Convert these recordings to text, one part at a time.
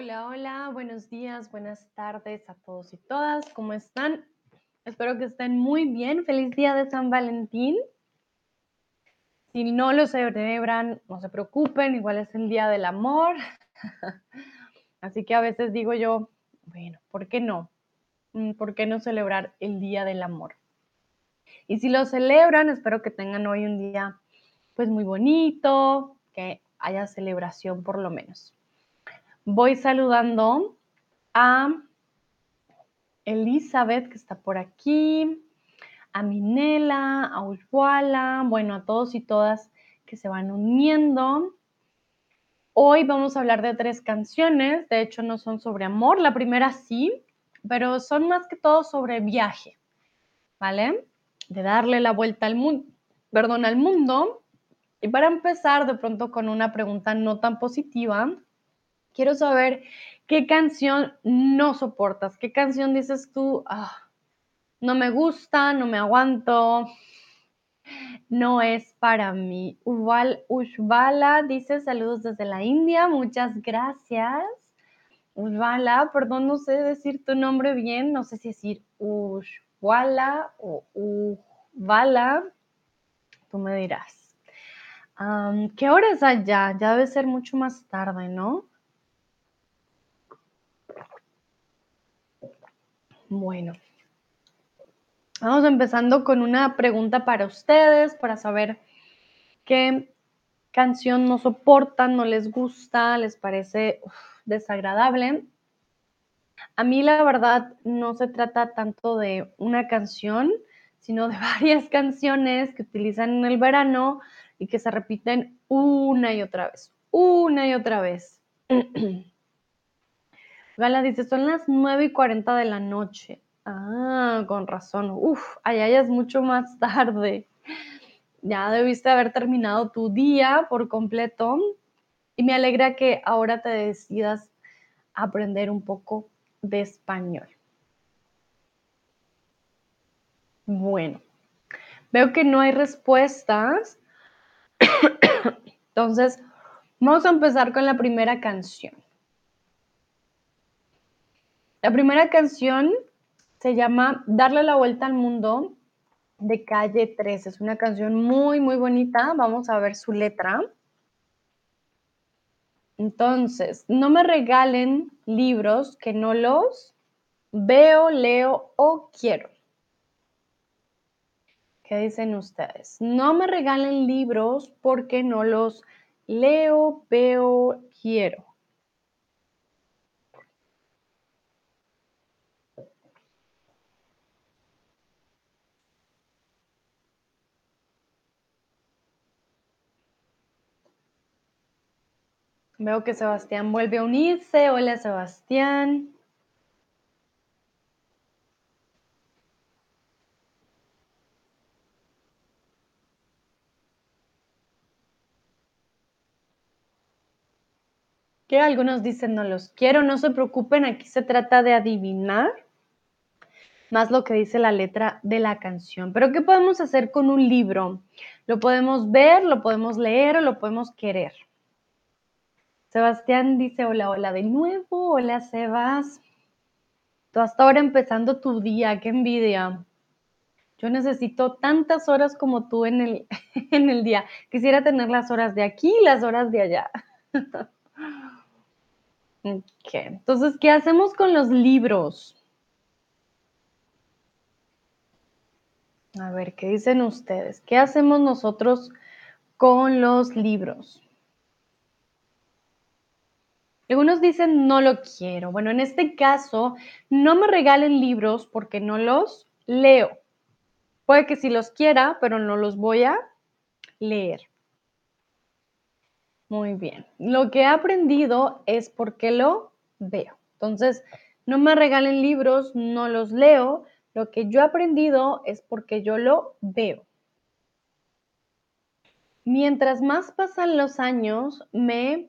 Hola, hola, buenos días, buenas tardes a todos y todas. ¿Cómo están? Espero que estén muy bien. Feliz día de San Valentín. Si no lo celebran, no se preocupen, igual es el día del amor. Así que a veces digo yo, bueno, ¿por qué no? Mm, ¿Por qué no celebrar el día del amor? Y si lo celebran, espero que tengan hoy un día pues muy bonito, que haya celebración por lo menos. Voy saludando a Elizabeth, que está por aquí, a Minela, a Ushwala, bueno, a todos y todas que se van uniendo. Hoy vamos a hablar de tres canciones, de hecho no son sobre amor, la primera sí, pero son más que todo sobre viaje, ¿vale? De darle la vuelta al mundo, perdón, al mundo. Y para empezar de pronto con una pregunta no tan positiva, quiero saber qué canción no soportas, qué canción dices tú, ah, no me gusta, no me aguanto, no es para mí. Uval, Ushvala dice saludos desde la India, muchas gracias. Ushvala, perdón, no sé decir tu nombre bien, no sé si decir Ushvala o Uvala, tú me dirás. ¿Qué hora es allá? Ya debe ser mucho más tarde, ¿no? Bueno, vamos empezando con una pregunta para ustedes, para saber qué canción no soportan, no les gusta, les parece desagradable. A mí la verdad no se trata tanto de una canción, sino de varias canciones que utilizan en el verano y que se repiten una y otra vez, una y otra vez. Gala dice, son las 9 y 40 de la noche. Ah, con razón. Uf, allá ya es mucho más tarde. Ya debiste haber terminado tu día por completo. Y me alegra que ahora te decidas aprender un poco de español. Bueno, veo que no hay respuestas. Entonces, vamos a empezar con la primera canción. La primera canción se llama Darle la vuelta al mundo de Calle 13. Es una canción muy, muy bonita. Vamos a ver su letra. Entonces, no me regalen libros que no los veo, leo o quiero. ¿Qué dicen ustedes? No me regalen libros porque no los leo, veo, quiero. Veo que Sebastián vuelve a unirse. Hola, Sebastián. Que algunos dicen no los quiero, no se preocupen, aquí se trata de adivinar más lo que dice la letra de la canción. Pero ¿qué podemos hacer con un libro? Lo podemos ver, lo podemos leer o lo podemos querer. Sebastián dice hola, hola de nuevo, hola Sebas. Tú hasta ahora empezando tu día, qué envidia. Yo necesito tantas horas como tú en el, en el día. Quisiera tener las horas de aquí y las horas de allá. entonces, ¿qué hacemos con los libros? A ver, ¿qué dicen ustedes? ¿Qué hacemos nosotros con los libros? Algunos dicen no lo quiero. Bueno, en este caso, no me regalen libros porque no los leo. Puede que sí los quiera, pero no los voy a leer. Muy bien. Lo que he aprendido es porque lo veo. Entonces, no me regalen libros, no los leo. Lo que yo he aprendido es porque yo lo veo. Mientras más pasan los años, me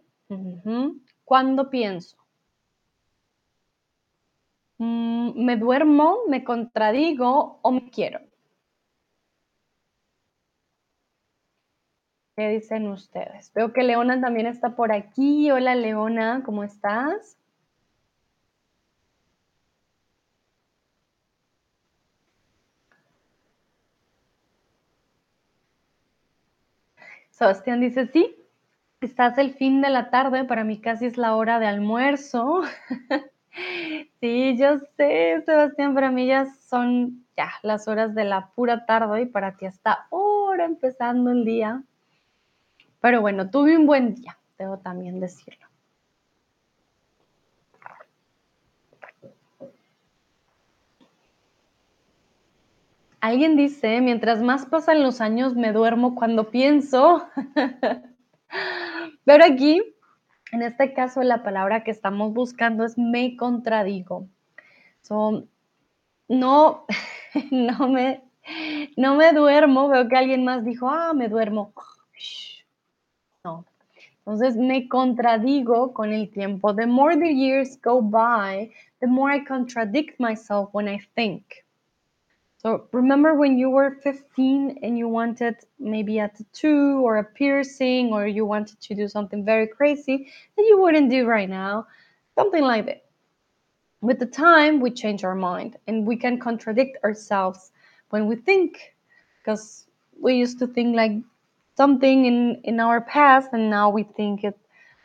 ¿Cuándo pienso? Mm, ¿Me duermo, me contradigo o me quiero? ¿Qué dicen ustedes? Veo que Leona también está por aquí. Hola Leona, ¿cómo estás? Sebastián dice, sí, estás el fin de la tarde, para mí casi es la hora de almuerzo. sí, yo sé, Sebastián, para mí ya son ya las horas de la pura tarde y para ti hasta ahora empezando el día. Pero bueno, tuve un buen día, debo también decirlo. Alguien dice, mientras más pasan los años, me duermo cuando pienso. Pero aquí, en este caso, la palabra que estamos buscando es me contradigo. no, no me, no me duermo. Veo que alguien más dijo, ah, me duermo. No. Entonces me contradigo con el tiempo. The more the years go by, the more I contradict myself when I think. So remember when you were 15 and you wanted maybe a tattoo or a piercing or you wanted to do something very crazy that you wouldn't do right now? Something like that. With the time, we change our mind and we can contradict ourselves when we think because we used to think like something in, in our past and now we think it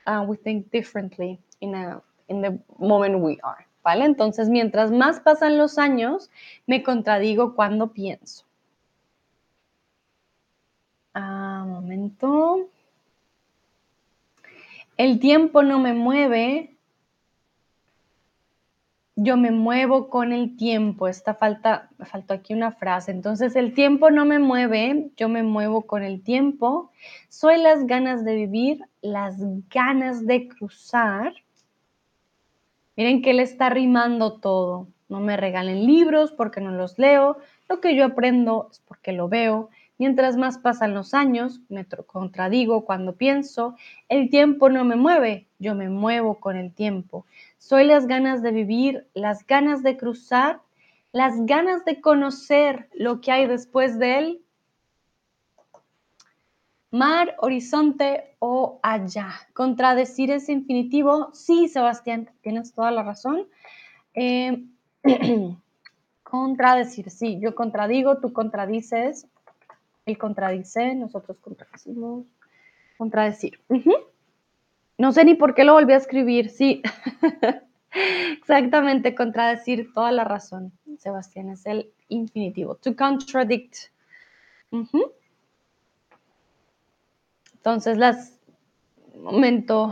uh, we think differently in a in the moment we are. ¿Vale? Entonces, mientras más pasan los años, me contradigo cuando pienso. Ah, momento. El tiempo no me mueve, yo me muevo con el tiempo. Esta falta, me faltó aquí una frase. Entonces, el tiempo no me mueve, yo me muevo con el tiempo. Soy las ganas de vivir, las ganas de cruzar Miren que le está rimando todo. No me regalen libros porque no los leo. Lo que yo aprendo es porque lo veo. Mientras más pasan los años, me contradigo cuando pienso, el tiempo no me mueve, yo me muevo con el tiempo. Soy las ganas de vivir, las ganas de cruzar, las ganas de conocer lo que hay después de él mar, horizonte o allá. Contradecir ese infinitivo, sí, Sebastián, tienes toda la razón. Eh, contradecir, sí, yo contradigo, tú contradices, él contradice, nosotros contradecimos. Contradecir. No sé ni por qué lo volví a escribir, sí. Exactamente, contradecir, toda la razón, Sebastián, es el infinitivo. To contradict. Entonces, las momento,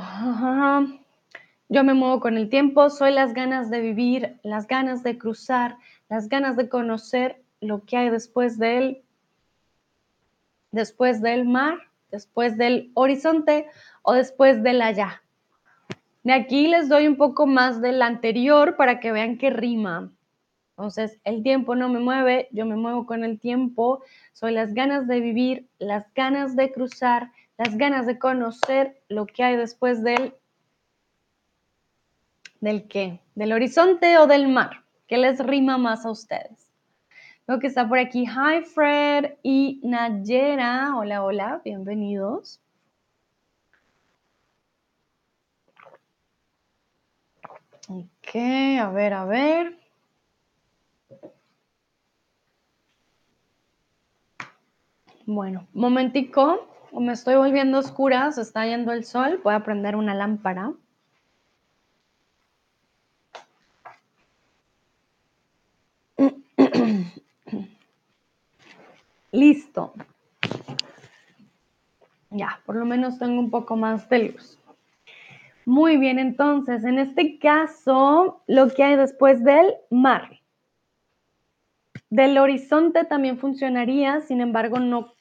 yo me muevo con el tiempo, soy las ganas de vivir, las ganas de cruzar, las ganas de conocer lo que hay después de él, después del mar, después del horizonte o después del allá. De aquí les doy un poco más del anterior para que vean que rima. Entonces, el tiempo no me mueve, yo me muevo con el tiempo, soy las ganas de vivir, las ganas de cruzar, las ganas de conocer lo que hay después del, del qué, del horizonte o del mar. ¿Qué les rima más a ustedes? Veo que está por aquí Hi Fred y Nayera. Hola, hola, bienvenidos. Ok, a ver, a ver. Bueno, momentico me estoy volviendo oscura, se está yendo el sol, voy a prender una lámpara. Listo. Ya, por lo menos tengo un poco más de luz. Muy bien, entonces, en este caso, lo que hay después del mar. Del horizonte también funcionaría, sin embargo, no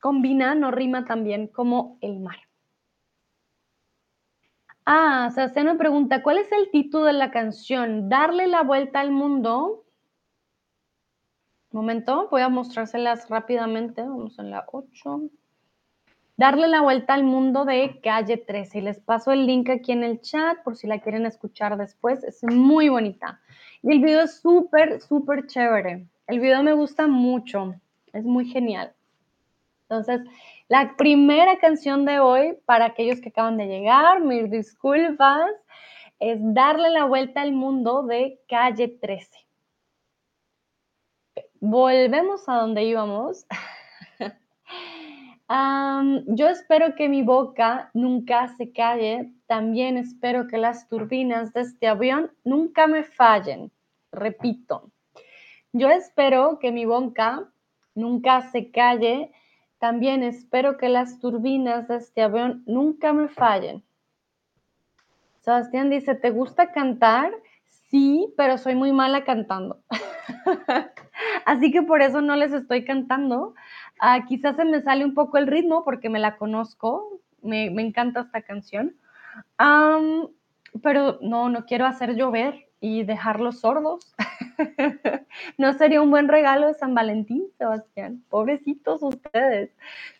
combina, no rima también como el mar. Ah, me pregunta, ¿cuál es el título de la canción? Darle la vuelta al mundo. momento, voy a mostrárselas rápidamente. Vamos en la 8. Darle la vuelta al mundo de Calle 13. Y les paso el link aquí en el chat por si la quieren escuchar después. Es muy bonita. Y el video es súper, súper chévere. El video me gusta mucho. Es muy genial. Entonces, la primera canción de hoy, para aquellos que acaban de llegar, mis disculpas, es Darle la vuelta al mundo de Calle 13. Volvemos a donde íbamos. yo espero que mi boca nunca se calle. También espero que las turbinas de este avión nunca me fallen. Repito, yo espero que mi boca nunca se calle. También espero que las turbinas de este avión nunca me fallen. Sebastián dice, ¿te gusta cantar? Sí, pero soy muy mala cantando. Así que por eso no les estoy cantando. Ah, quizás se me sale un poco el ritmo porque me la conozco. Me, encanta esta canción. pero no, no quiero hacer llover y dejarlos sordos. no sería un buen regalo de San Valentín, Sebastián. Pobrecitos ustedes.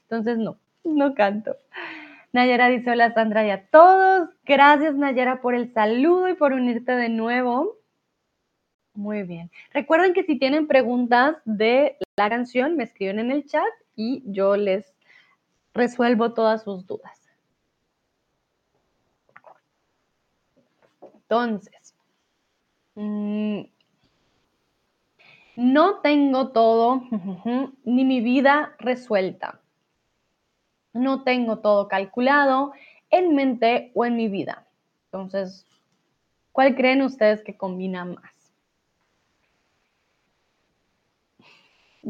Entonces, no, no canto. Nayera dice, hola Sandra y a todos. Gracias Nayera por el saludo y por unirte de nuevo. Muy bien. Recuerden que si tienen preguntas de la canción, me escriben en el chat y yo les resuelvo todas sus dudas. Entonces, mm, no tengo todo ni mi vida resuelta. No tengo todo calculado en mente o en mi vida. Entonces, ¿cuál creen ustedes que combina más?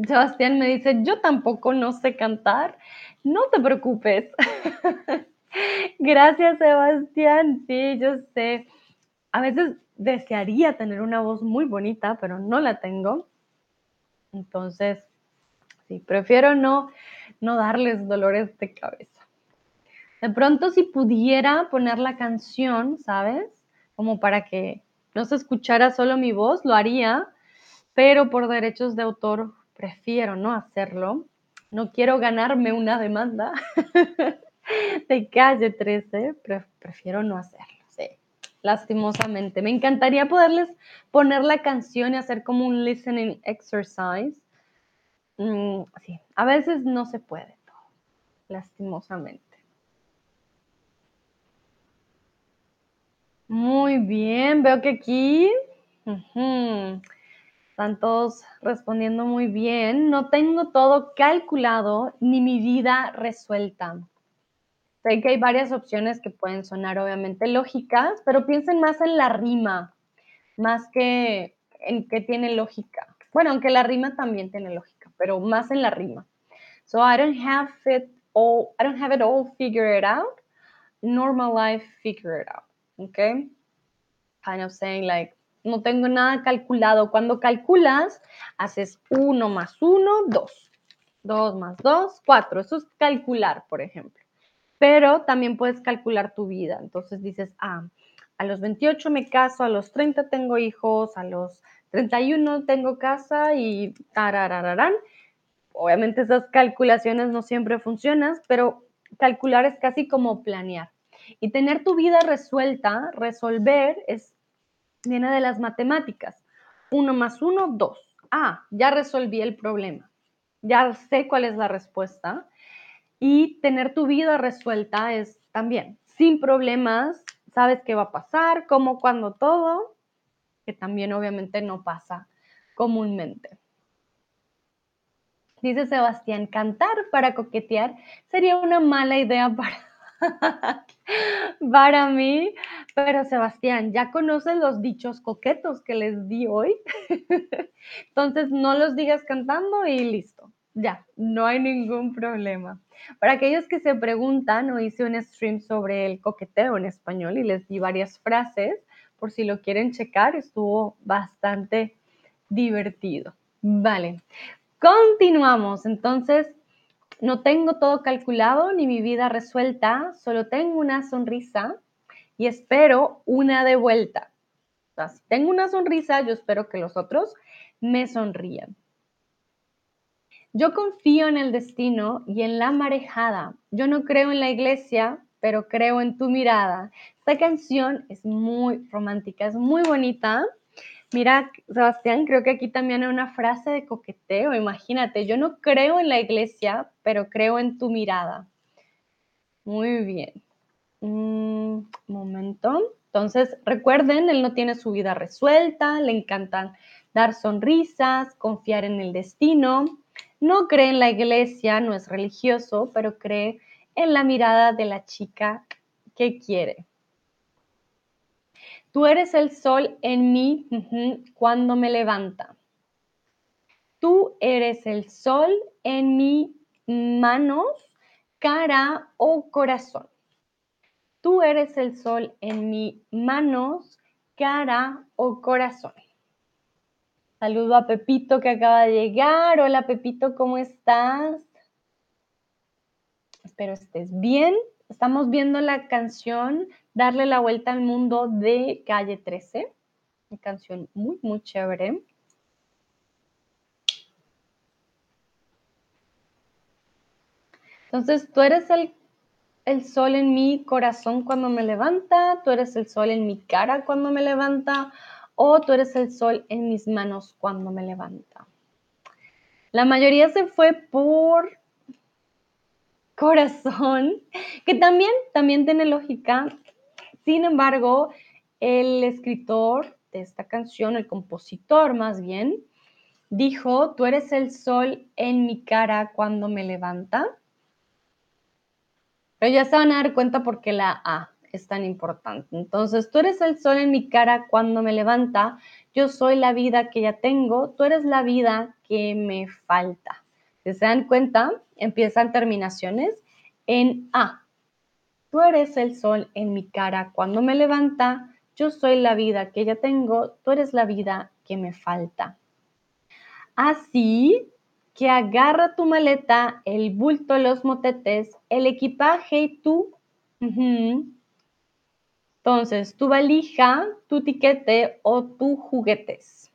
Sebastián me dice, yo tampoco no sé cantar. No te preocupes. Gracias, Sebastián. Sí, yo sé. A veces desearía tener una voz muy bonita, pero no la tengo. Entonces, sí, prefiero no, no darles dolores de cabeza. De pronto, si pudiera poner la canción, ¿sabes? Como para que no se escuchara solo mi voz, lo haría, pero por derechos de autor prefiero no hacerlo. No quiero ganarme una demanda de calle 13, prefiero no hacerlo, lastimosamente. Me encantaría poderles poner la canción y hacer como un listening exercise. Mm, sí, a veces no se puede todo, lastimosamente. Muy bien, veo que aquí están todos respondiendo muy bien. No tengo todo calculado ni mi vida resuelta. Sé que hay varias opciones que pueden sonar obviamente lógicas, pero piensen más en la rima, más que en qué tiene lógica. Bueno, aunque la rima también tiene lógica, pero más en la rima. So I don't have it all, I don't have it all figured out. Normal life figure it out. Okay? Kind of saying like no tengo nada calculado. Cuando calculas, haces 1 más 1, 2. 2 más 2, 4. Eso es calcular, por ejemplo. Pero también puedes calcular tu vida. Entonces dices, ah, a los 28 me caso, a los 30 tengo hijos, a los 31 tengo casa y tararararán. Obviamente esas calculaciones no siempre funcionan, pero calcular es casi como planear. Y tener tu vida resuelta, resolver, es viene de las matemáticas. 1 más 1, 2. Ah, ya resolví el problema. Ya sé cuál es la respuesta. Y tener tu vida resuelta es también sin problemas, sabes qué va a pasar, cómo, cuándo, todo, que también obviamente no pasa comúnmente. Dice Sebastián, cantar para coquetear sería una mala idea para para mí. Pero Sebastián, ya conoces los dichos coquetos que les di hoy. Entonces no los digas cantando y listo. Ya, no hay ningún problema. Para aquellos que se preguntan, hoy hice un stream sobre el coqueteo en español y les di varias frases. Por si lo quieren checar, estuvo bastante divertido. Vale, continuamos. Entonces, no tengo todo calculado ni mi vida resuelta, solo tengo una sonrisa y espero una de vuelta. si tengo una sonrisa, yo espero que los otros me sonrían. Yo confío en el destino y en la marejada. Yo no creo en la iglesia, pero creo en tu mirada. Esta canción es muy romántica, es muy bonita Mira, Sebastián, creo que aquí también hay una frase de coqueteo. Imagínate, yo no creo en la iglesia, pero creo en tu mirada. Muy bien. Un momento. Entonces, recuerden, él no tiene su vida resuelta, le encantan dar sonrisas, confiar en el destino. No cree en la iglesia, no es religioso, pero cree en la mirada de la chica que quiere. Tú eres el sol en mí cuando me levanta. Tú eres el sol en mi manos, cara o corazón. Tú eres el sol en mi manos, cara o corazón. Saludo a Pepito que acaba de llegar. Hola Pepito, ¿cómo estás? Espero estés bien. Estamos viendo la canción Darle la vuelta al mundo de Calle 13. Una canción muy, muy chévere. Entonces, tú eres el, el, sol en mi corazón cuando me levanta, tú eres el sol en mi cara cuando me levanta, o tú eres el sol en mis manos cuando me levanta. La mayoría se fue por corazón, que también, también tiene lógica. Sin embargo, el escritor de esta canción, el compositor más bien, dijo, tú eres el sol en mi cara cuando me levanta. Pero ya se van a dar cuenta por qué la A es tan importante. Entonces, tú eres el sol en mi cara cuando me levanta, yo soy la vida que ya tengo, tú eres la vida que me falta. Si se dan cuenta, empiezan terminaciones en A. Tú eres el sol en mi cara cuando me levanta, yo soy la vida que ya tengo, tú eres la vida que me falta. Así que agarra tu maleta, el bulto, los motetes, el equipaje y tú. Entonces, tu valija, tu tiquete o tu juguetes.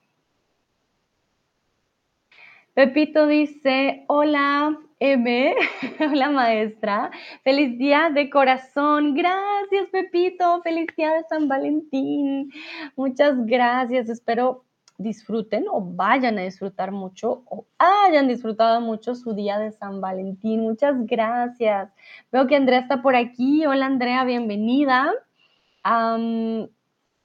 Pepito dice, hola, M, hola maestra, feliz día de corazón. Gracias, Pepito, feliz día de San Valentín. Muchas gracias, espero disfruten o vayan a disfrutar mucho o hayan disfrutado mucho su día de San Valentín. Muchas gracias. Veo que Andrea está por aquí. Hola Andrea, bienvenida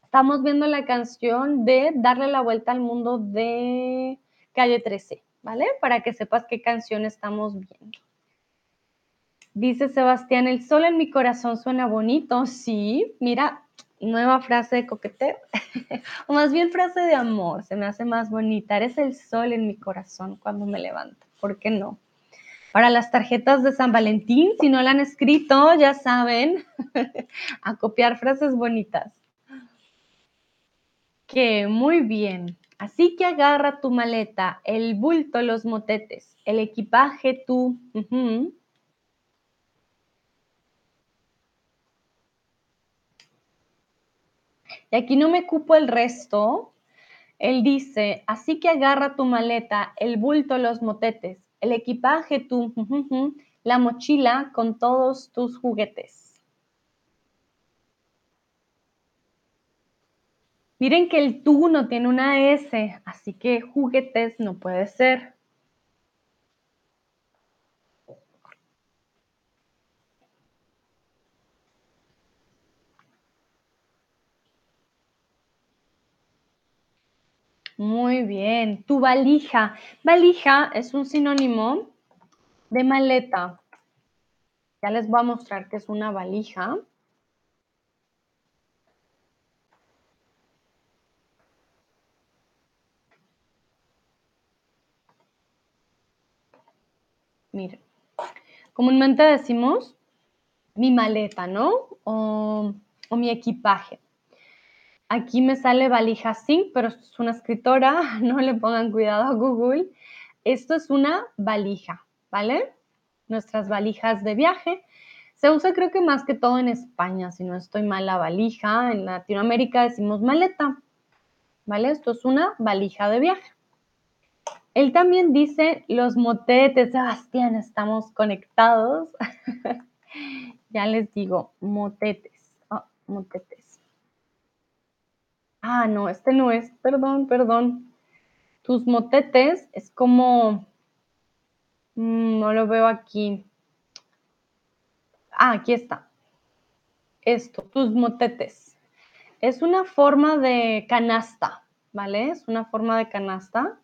estamos viendo la canción de Darle la vuelta al mundo de Calle 13, ¿vale? Para que sepas qué canción estamos viendo. Dice Sebastián, el sol en mi corazón suena bonito. Sí, mira, nueva frase de coqueteo, o más bien frase de amor, se me hace más bonita. Eres el sol en mi corazón cuando me levanto. ¿Por qué no? Para las tarjetas de San Valentín, si no la han escrito, ya saben, a copiar frases bonitas. Que muy bien. Así que agarra tu maleta, el bulto, los motetes, el equipaje, tú. Y aquí no me cupo el resto. Él dice, así que agarra tu maleta, el bulto, los motetes, el equipaje, tú, la mochila con todos tus juguetes. Miren que el tú no tiene una S, así que juguetes no puede ser. Muy bien, tu valija. Valija es un sinónimo de maleta. Ya les voy a mostrar que es una valija. Miren, comúnmente decimos mi maleta, ¿no? O, o mi equipaje. Aquí me sale valija sí, pero es una escritora, no le pongan cuidado a Google. Esto es una valija, ¿vale? Nuestras valijas de viaje. Se usa creo que más que todo en España, si no estoy mal la valija. En Latinoamérica decimos maleta, ¿vale? Esto es una valija de viaje. Él también dice los motetes, Sebastián, estamos conectados. ya les digo, motetes, oh, motetes. Ah, no, este no es, perdón, perdón. Tus motetes es como, mm, no lo veo aquí. Ah, aquí está. Esto, tus motetes. Es una forma de canasta, ¿vale? Es una forma de canasta,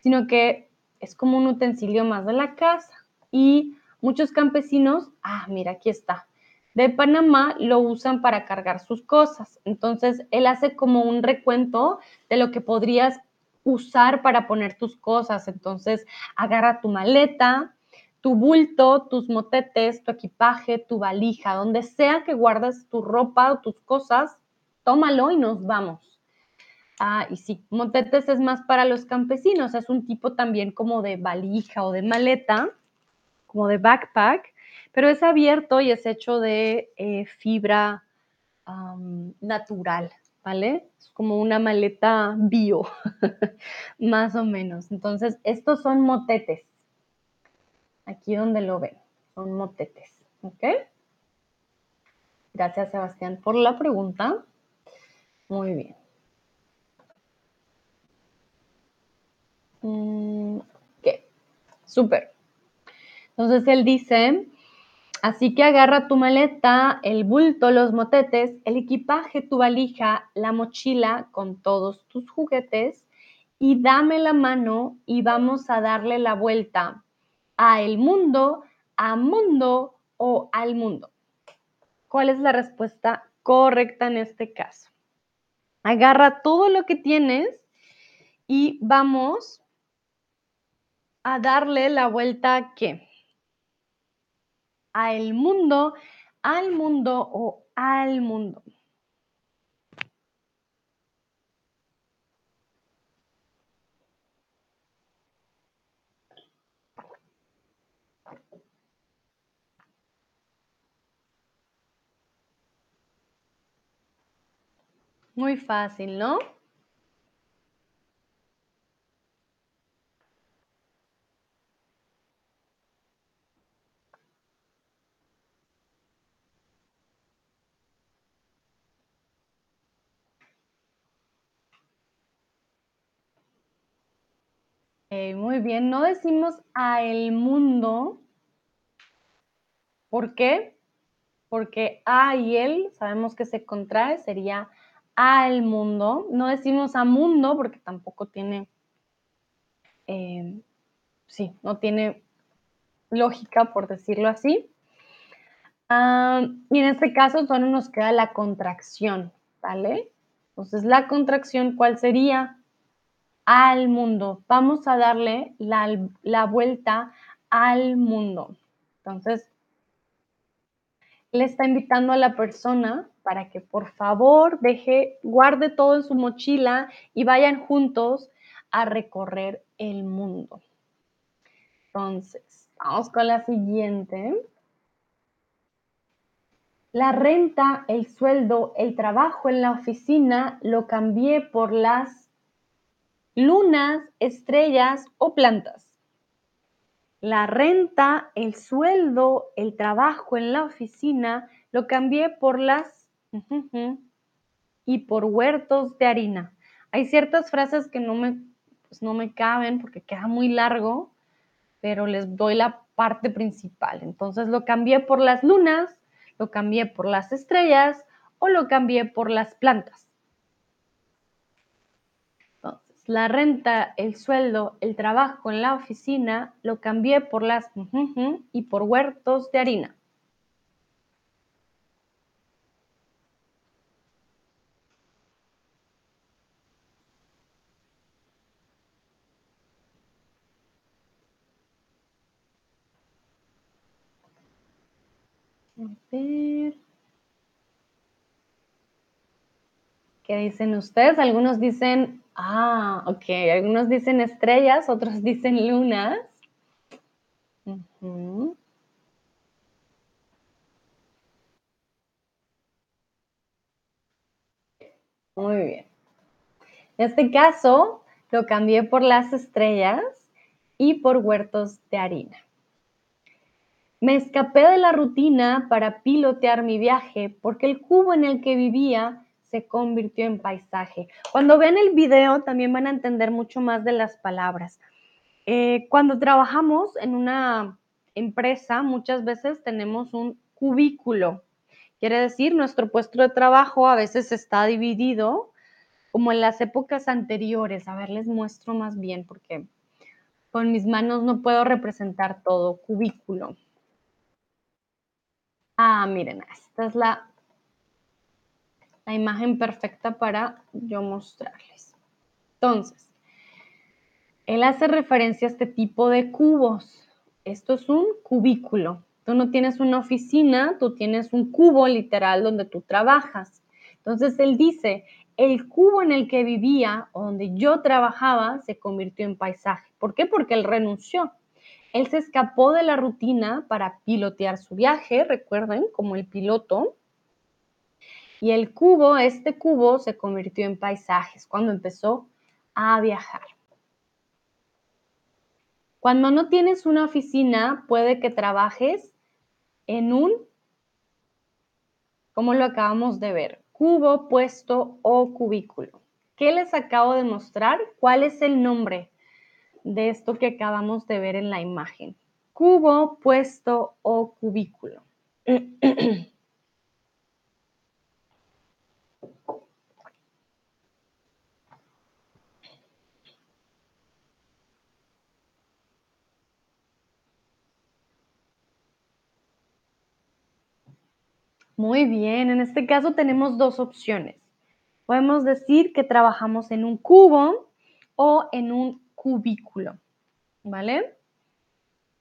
sino que es como un utensilio más de la casa. Y muchos campesinos, ah, mira, aquí está, de Panamá lo usan para cargar sus cosas. Entonces, él hace como un recuento de lo que podrías usar para poner tus cosas. Entonces, agarra tu maleta, tu bulto, tus motetes, tu equipaje, tu valija, donde sea que guardes tu ropa o tus cosas, tómalo y nos vamos. Ah, y sí, motetes es más para los campesinos, es un tipo también como de valija o de maleta, como de backpack, pero es abierto y es hecho de eh, fibra natural, ¿vale? Es como una maleta bio, más o menos. Entonces, estos son motetes. Aquí donde lo ven, son motetes, ¿ok? Gracias, Sebastián, por la pregunta. Muy bien. Mm, ok, súper. Entonces él dice, así que agarra tu maleta, el bulto, los motetes, el equipaje, tu valija, la mochila con todos tus juguetes y dame la mano y vamos a darle la vuelta a el mundo, a mundo o al mundo. ¿Cuál es la respuesta correcta en este caso? Agarra todo lo que tienes y vamos a darle la vuelta a qué? A el mundo, al mundo o al mundo. Muy fácil, ¿no? Muy bien, no decimos a el mundo. ¿Por qué? Porque a y él sabemos que se contrae, sería al mundo. No decimos a mundo porque tampoco tiene, eh, sí, no tiene lógica por decirlo así. Ah, y en este caso solo nos queda la contracción, ¿vale? Entonces, la contracción, ¿cuál sería? Al mundo. Vamos a darle la, vuelta al mundo. Entonces, le está invitando a la persona para que por favor deje, guarde todo en su mochila y vayan juntos a recorrer el mundo. Entonces, vamos con la siguiente. La renta, el sueldo, el trabajo en la oficina lo cambié por las lunas, estrellas o plantas. La renta, el sueldo, el trabajo en la oficina, lo cambié por las y por huertos de harina. Hay ciertas frases que no me, pues no me caben porque queda muy largo, pero les doy la parte principal. Entonces lo cambié por las lunas, lo cambié por las estrellas o lo cambié por las plantas la renta, el sueldo, el trabajo en la oficina, lo cambié por las y por huertos de harina. A ver. ¿Qué dicen ustedes? Algunos dicen Ah, ok. Algunos dicen estrellas, otros dicen lunas. Muy bien. En este caso, lo cambié por las estrellas y por huertos de harina. Me escapé de la rutina para pilotear mi viaje porque el cubo en el que vivía se convirtió en paisaje. Cuando vean el video también van a entender mucho más de las palabras. Eh, cuando trabajamos en una empresa, muchas veces tenemos un cubículo. Quiere decir, nuestro puesto de trabajo a veces está dividido como en las épocas anteriores. A ver, les muestro más bien porque Con mis manos no puedo representar todo. Cubículo. Ah, miren, esta es la, la imagen perfecta para yo mostrarles. Entonces, él hace referencia a este tipo de cubos. Esto es un cubículo. Tú no tienes una oficina, tú tienes un cubo literal donde tú trabajas. Entonces él dice, el cubo en el que vivía o donde yo trabajaba se convirtió en paisaje. ¿Por qué? Porque él renunció. Él se escapó de la rutina para pilotear su viaje, recuerden, como el piloto. Y el cubo, este cubo, se convirtió en paisajes cuando empezó a viajar. Cuando no tienes una oficina, puede que trabajes en un, como lo acabamos de ver, cubo, puesto o cubículo. ¿Qué les acabo de mostrar? ¿Cuál es el nombre de esto que acabamos de ver en la imagen? Cubo, puesto o cubículo. Muy bien, en este caso tenemos dos opciones. Podemos decir que trabajamos en un cubo o en un cubículo, ¿vale?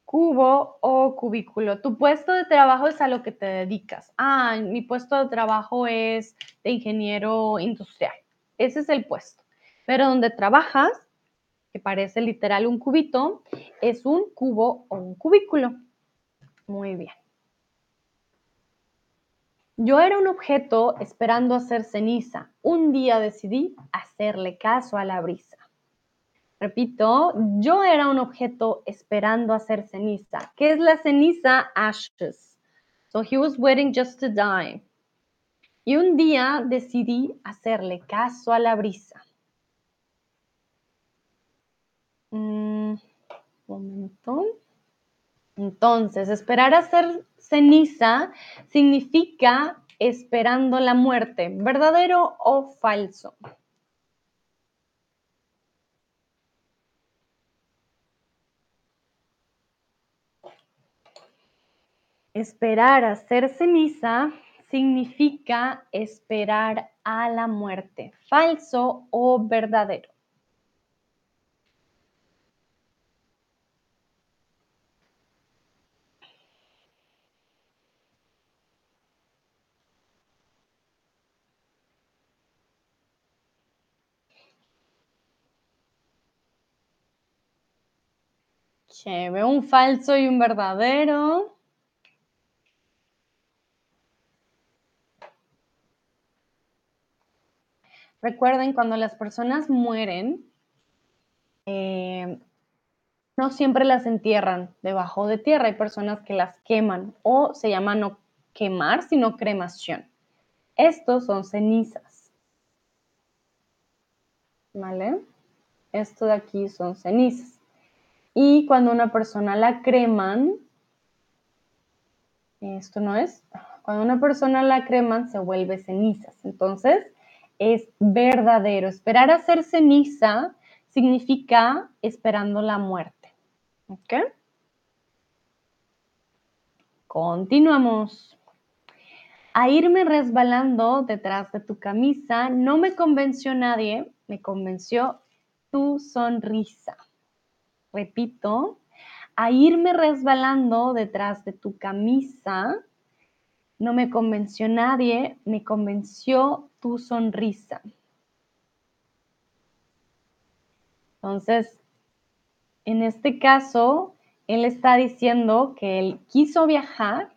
Cubo o cubículo. Tu puesto de trabajo es a lo que te dedicas. Ah, mi puesto de trabajo es de ingeniero industrial. Ese es el puesto. Pero donde trabajas, que parece literal un cubito, es un cubo o un cubículo. Muy bien. Yo era un objeto esperando hacer ceniza. Un día decidí hacerle caso a la brisa. Repito, yo era un objeto esperando hacer ceniza. ¿Qué es la ceniza? Ashes. So he was waiting just to die. Y un día decidí hacerle caso a la brisa. Un mm, momento. Entonces, esperar a ser ceniza significa esperando la muerte, verdadero o falso. Esperar a ser ceniza significa esperar a la muerte, falso o verdadero. Chévere, un falso y un verdadero. Recuerden, cuando las personas mueren, eh, no siempre las entierran debajo de tierra. Hay personas que las queman o se llama no quemar, sino cremación. Estos son cenizas. ¿Vale? Esto de aquí son cenizas. Y cuando una persona la creman, esto no es, cuando una persona la creman se vuelve cenizas. Entonces, es verdadero. Esperar a ser ceniza significa esperando la muerte. ¿Ok? Continuamos. A irme resbalando detrás de tu camisa no me convenció nadie, me convenció tu sonrisa repito, a irme resbalando detrás de tu camisa. No me convenció nadie, me convenció tu sonrisa. Entonces, en este caso, él está diciendo que él quiso viajar,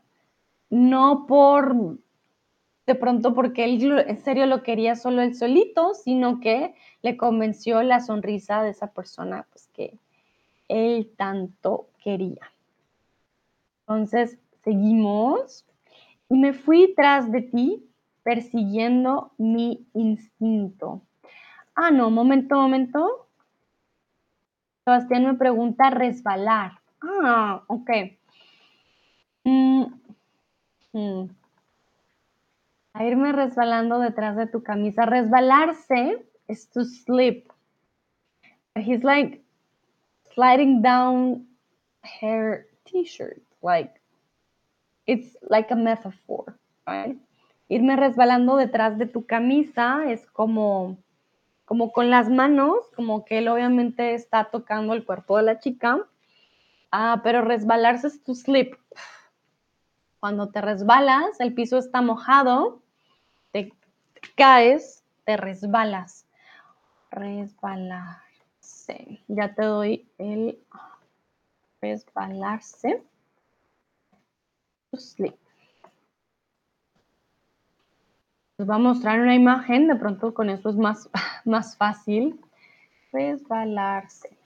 no por de pronto porque él en serio lo quería solo él solito, sino que le convenció la sonrisa de esa persona pues que, él tanto quería. Entonces, seguimos y me fui tras de ti persiguiendo mi instinto. Ah, no, momento, momento. Sebastián me pregunta resbalar. Ah, ok. Mm, mm. A irme resbalando detrás de tu camisa. Resbalarse es to slip. He's like, sliding down her t-shirt, like it's like a metaphor, right? Irme resbalando detrás de tu camisa es como, como con las manos, como que él obviamente está tocando el cuerpo de la chica, ah, pero resbalarse es tu slip. Cuando te resbalas, el piso está mojado, te caes, te resbalas. Ya te doy el resbalarse. Sleep. Les voy a mostrar una imagen, de pronto con eso es más, más fácil. Resbalarse.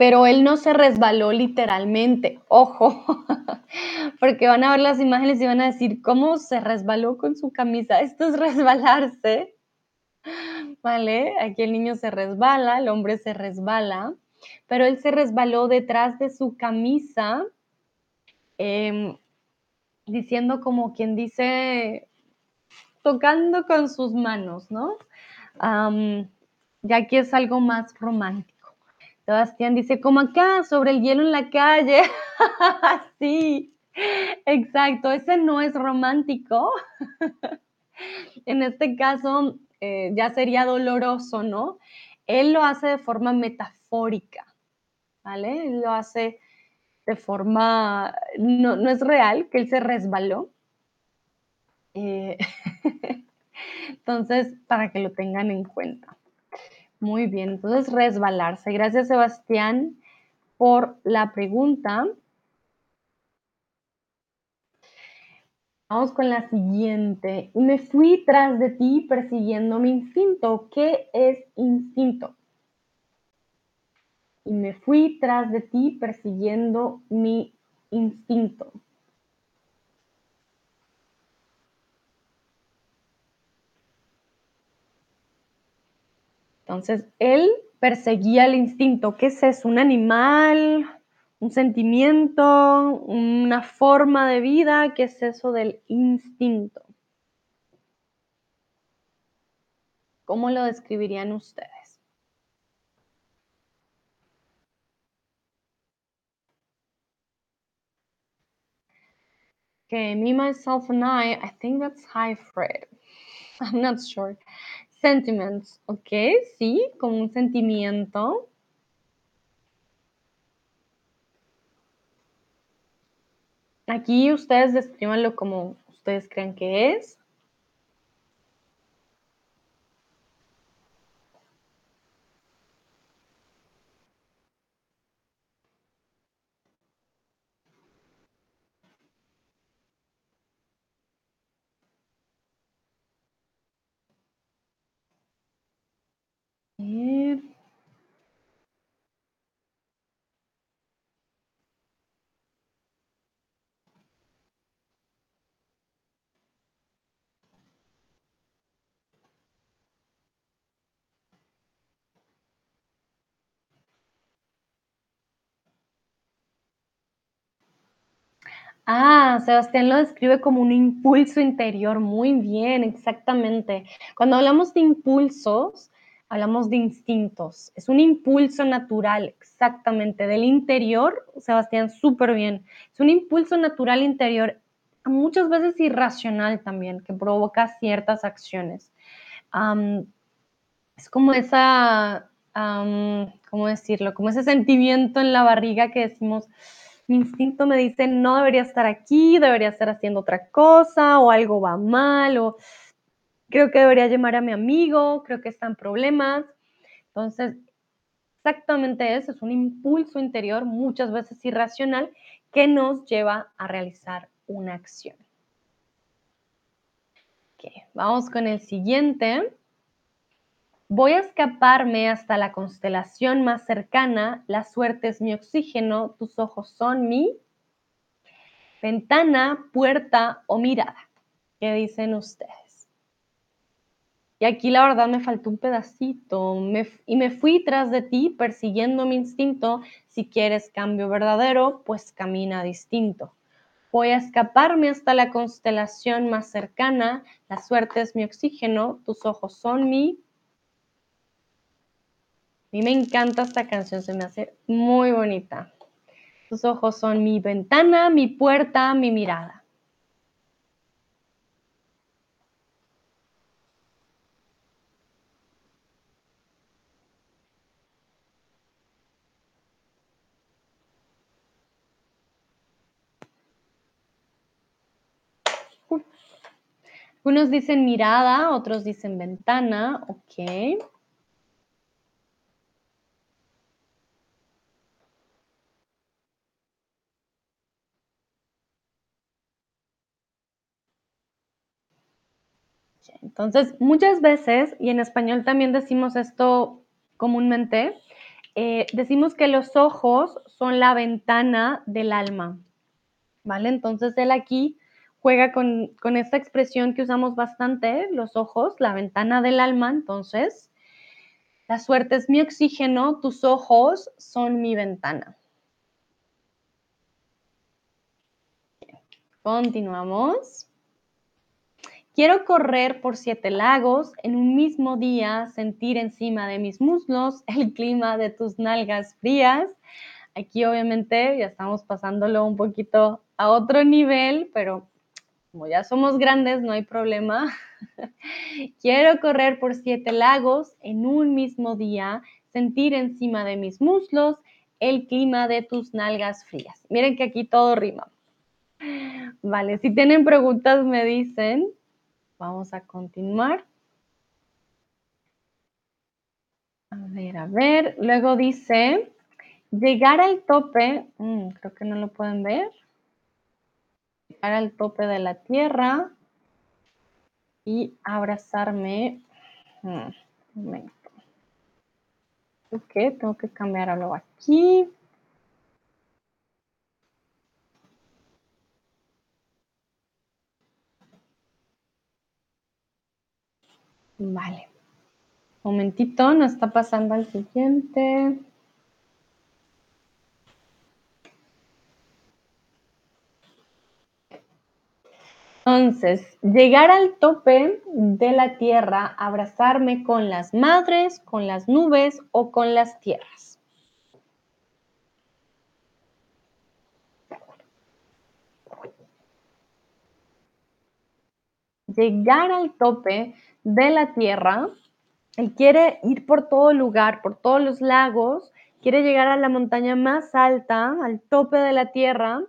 pero él no se resbaló literalmente, ojo, porque van a ver las imágenes y van a decir, ¿cómo se resbaló con su camisa? Esto es resbalarse, ¿vale? Aquí el niño se resbala, el hombre se resbala, pero él se resbaló detrás de su camisa, em, diciendo como quien dice, tocando con sus manos, ¿no? ya aquí es algo más romántico. Sebastián dice, como acá, sobre el hielo en la calle. sí, exacto, ese no es romántico. en este caso, eh, ya sería doloroso, ¿no? Él lo hace de forma metafórica, ¿vale? Él lo hace de forma, no, no es real que él se resbaló. Eh, entonces, para que lo tengan en cuenta. Muy bien, entonces resbalarse. Gracias Sebastián por la pregunta. Vamos con la siguiente. Me fui tras de ti persiguiendo mi instinto. ¿Qué es instinto? Y me fui tras de ti persiguiendo mi instinto. Entonces, él perseguía el instinto. ¿Qué es eso? ¿Un animal? ¿Un sentimiento? ¿Una forma de vida? ¿Qué es eso del instinto? ¿Cómo lo describirían ustedes? Okay, me, myself, and I, I think that's high Fred. I'm not sure. Sentiments, ok, sí, como un sentimiento. Aquí ustedes describanlo como ustedes creen que es. Ah, Sebastián lo describe como un impulso interior. Muy bien, exactamente. Cuando hablamos de impulsos, hablamos de instintos. Es un impulso natural, exactamente, del interior. Sebastián, súper bien. Es un impulso natural interior, muchas veces irracional también, que provoca ciertas acciones. es como esa, ¿cómo decirlo? Como ese sentimiento en la barriga que decimos, mi instinto me dice, no debería estar aquí, debería estar haciendo otra cosa, o algo va mal, o creo que debería llamar a mi amigo, creo que está en problemas. Entonces, exactamente eso, es un impulso interior, muchas veces irracional, que nos lleva a realizar una acción. vamos con el siguiente. Voy a escaparme hasta la constelación más cercana, la suerte es mi oxígeno, tus ojos son mi ventana, puerta o mirada. ¿Qué dicen ustedes? Y aquí la verdad me faltó un pedacito y me fui tras de ti persiguiendo mi instinto. Si quieres cambio verdadero, pues camina distinto. Voy a escaparme hasta la constelación más cercana. La suerte es mi oxígeno. Tus ojos son mi. A mí me encanta esta canción, se me hace muy bonita. Tus ojos son mi ventana, mi puerta, mi mirada. Unos dicen mirada, otros dicen ventana, ok. Entonces, muchas veces, y en español también decimos esto comúnmente, eh, decimos que los ojos son la ventana del alma, ¿vale? Entonces, él aquí juega con, con esta expresión que usamos bastante, los ojos, la ventana del alma, entonces, la suerte es mi oxígeno, tus ojos son mi ventana. Continuamos. Quiero correr por siete lagos en un mismo día, sentir encima de mis muslos el clima de tus nalgas frías. Aquí obviamente ya estamos pasándolo un poquito a otro nivel, pero como ya somos grandes, no hay problema. Quiero correr por siete lagos en un mismo día, sentir encima de mis muslos el clima de tus nalgas frías. Miren que aquí todo rima. Vale, si tienen preguntas me dicen. Vamos a continuar. A ver, a ver. Luego dice, llegar al tope, mm, creo que no lo pueden ver llegar al tope de la tierra y abrazarme. Hmm, un momento. Ok, tengo que cambiar algo aquí. Vale. Momentito, nos está pasando al siguiente. Entonces, llegar al tope de la tierra, abrazarme con las madres, con las nubes o con las tierras. Llegar al tope de la tierra, él quiere ir por todo lugar, por todos los lagos, quiere llegar a la montaña más alta, al tope de la tierra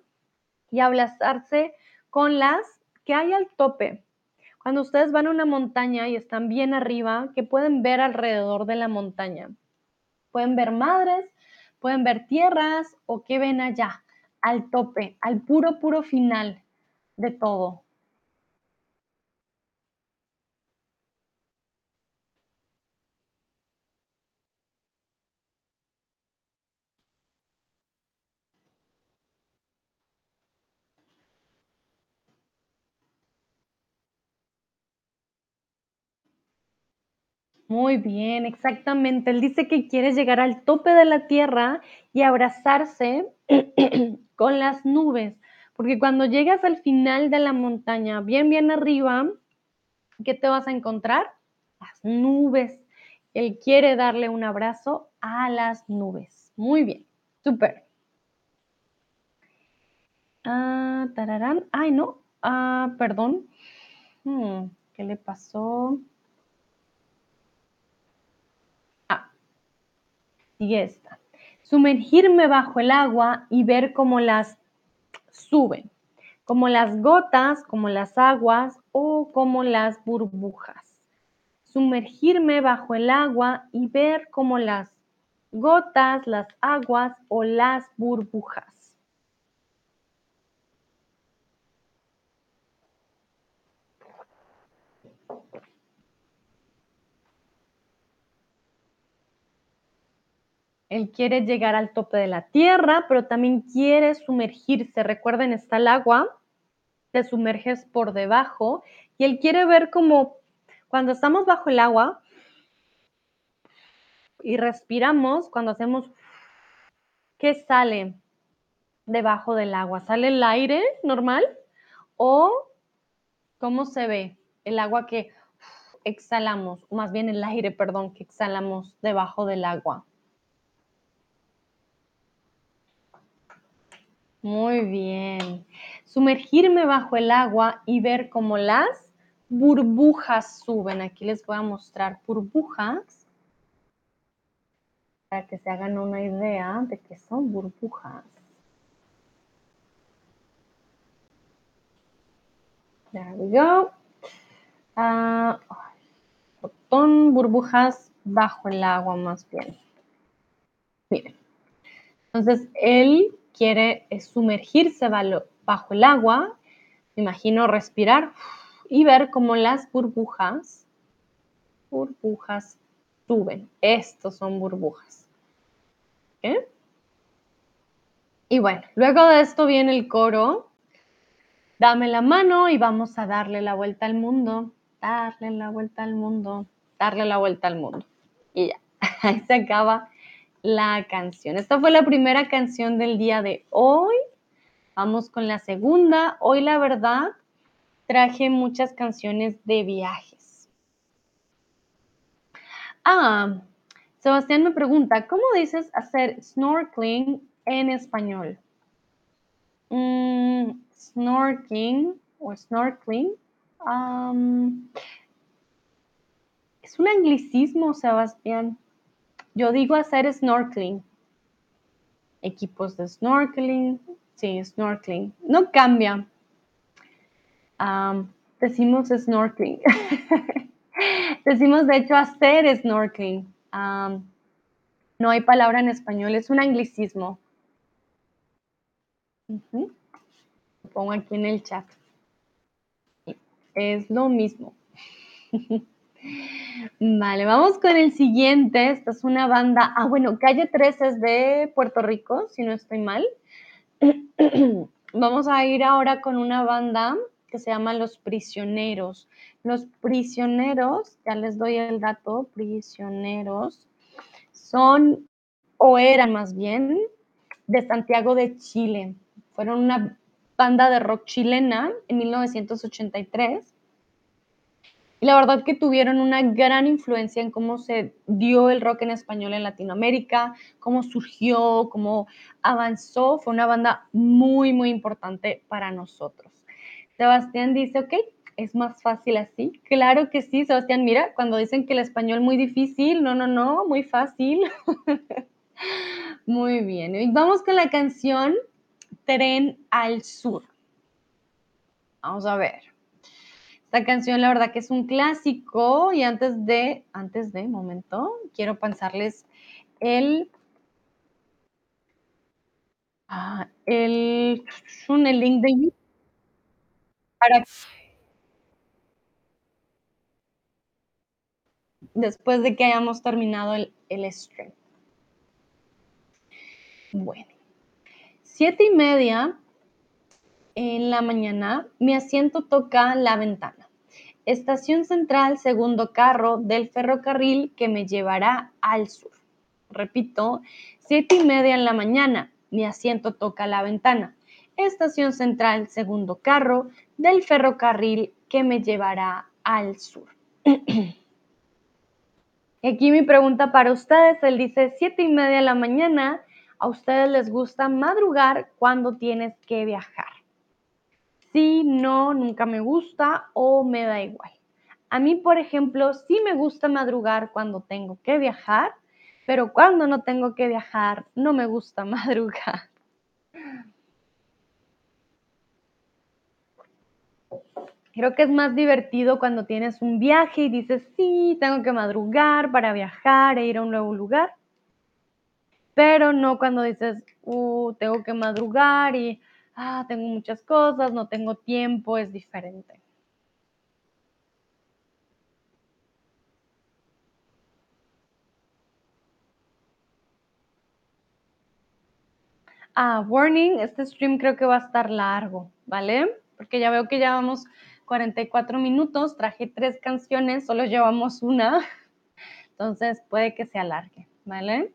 y abrazarse con las que hay al tope. Cuando ustedes van a una montaña y están bien arriba, ¿qué pueden ver alrededor de la montaña? Pueden ver madres, pueden ver tierras o qué ven allá, al tope, al puro, puro final de todo. Muy bien, exactamente. Él dice que quiere llegar al tope de la tierra y abrazarse con las nubes, porque cuando llegas al final de la montaña, bien, bien arriba, ¿qué te vas a encontrar? Las nubes. Él quiere darle un abrazo a las nubes. Muy bien, súper. Ah, tararán. Ay, no. Ah, perdón. Hmm, ¿Qué le pasó? Y esta. Sumergirme bajo el agua y ver cómo las suben, como las gotas, como las aguas o como las burbujas. Sumergirme bajo el agua y ver cómo las gotas, las aguas o las burbujas. Él quiere llegar al tope de la tierra, pero también quiere sumergirse. Recuerden, está el agua, te sumerges por debajo y él quiere ver como cuando estamos bajo el agua y respiramos, cuando hacemos, ¿qué sale? debajo del agua? ¿Sale el aire normal? ¿O cómo se ve el agua que exhalamos, más bien el aire, perdón, que exhalamos debajo del agua? Muy bien. Sumergirme bajo el agua y ver cómo las burbujas suben. Aquí les voy a mostrar burbujas para que se hagan una idea de qué son burbujas. There we go. Uh, burbujas bajo el agua más bien. Miren. Entonces, él quiere sumergirse bajo el agua. Me imagino respirar y ver cómo las burbujas, burbujas suben. Estos son burbujas. Y bueno, luego de esto viene el coro Dame la mano y vamos a darle la vuelta al mundo, darle la vuelta al mundo, darle la vuelta al mundo. Y ya, ahí se acaba la canción. Esta fue la primera canción del día de hoy. Vamos con la segunda. Hoy, la verdad, traje muchas canciones de viajes. Ah, Sebastián me pregunta, ¿cómo dices hacer snorkeling en español? Mm, snorkeling o snorkeling. es un anglicismo, Sebastián. Yo digo hacer snorkeling. Equipos de snorkeling, sí, snorkeling. No cambia. decimos snorkeling. decimos, de hecho, hacer snorkeling. no hay palabra en español, es un anglicismo pongo aquí en el chat. Es lo mismo. Vale, vamos con el siguiente. Esta es una banda. Ah, bueno, Calle 3 es de Puerto Rico, si no estoy mal. Vamos a ir ahora con una banda que se llama Los Prisioneros. Los Prisioneros, ya les doy el dato, Prisioneros, son o eran más bien de Santiago de Chile. Fueron una banda de rock chilena en 1983. Y la verdad que tuvieron una gran influencia en cómo se dio el rock en español en Latinoamérica, cómo surgió, cómo avanzó. Fue una banda muy, muy importante para nosotros. Sebastián dice, ok, es más fácil así. Claro que sí, Sebastián, mira, cuando dicen que el español muy difícil, no, no, no, muy fácil. muy bien. Y vamos con la canción Tren al Sur. Vamos a ver. Esta canción, la verdad que es un clásico y antes de, antes de, momento, quiero pasarles el, ah, el link de para después de que hayamos terminado el, el stream. Bueno. Siete y media en la mañana, mi asiento toca la ventana. Estación central, segundo carro del ferrocarril que me llevará al sur. Repito, siete y media en la mañana, mi asiento toca la ventana. Estación central, segundo carro del ferrocarril que me llevará al sur. aquí mi pregunta para ustedes, él dice siete y media en la mañana, ¿A ustedes les gusta madrugar cuando tienes que viajar? Sí, no, nunca me gusta o me da igual. A mí, por ejemplo, sí me gusta madrugar cuando tengo que viajar, pero cuando no tengo que viajar, no me gusta madrugar. Creo que es más divertido cuando tienes un viaje y dices, sí, tengo que madrugar para viajar e ir a un nuevo lugar pero no cuando dices, uh, tengo que madrugar y ah, tengo muchas cosas, no tengo tiempo, es diferente. Ah, warning, este stream creo que va a estar largo, ¿vale? Porque ya veo que ya vamos 44 minutos, traje tres canciones, solo llevamos una, entonces puede que se alargue, ¿vale?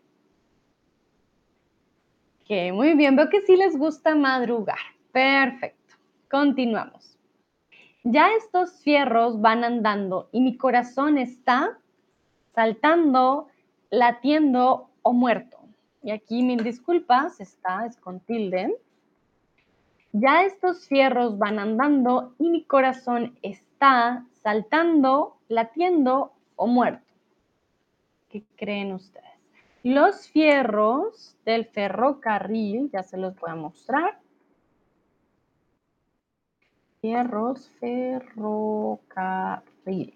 Ok, muy bien. Veo que sí les gusta madrugar. Perfecto. Continuamos. Ya estos fierros van andando y mi corazón está saltando, latiendo o muerto. Y aquí mil disculpas, está, es con tilde. Ya estos fierros van andando y mi corazón está saltando, latiendo o muerto. ¿Qué creen ustedes? Los fierros del ferrocarril, ya se los voy a mostrar. Fierros, ferrocarril.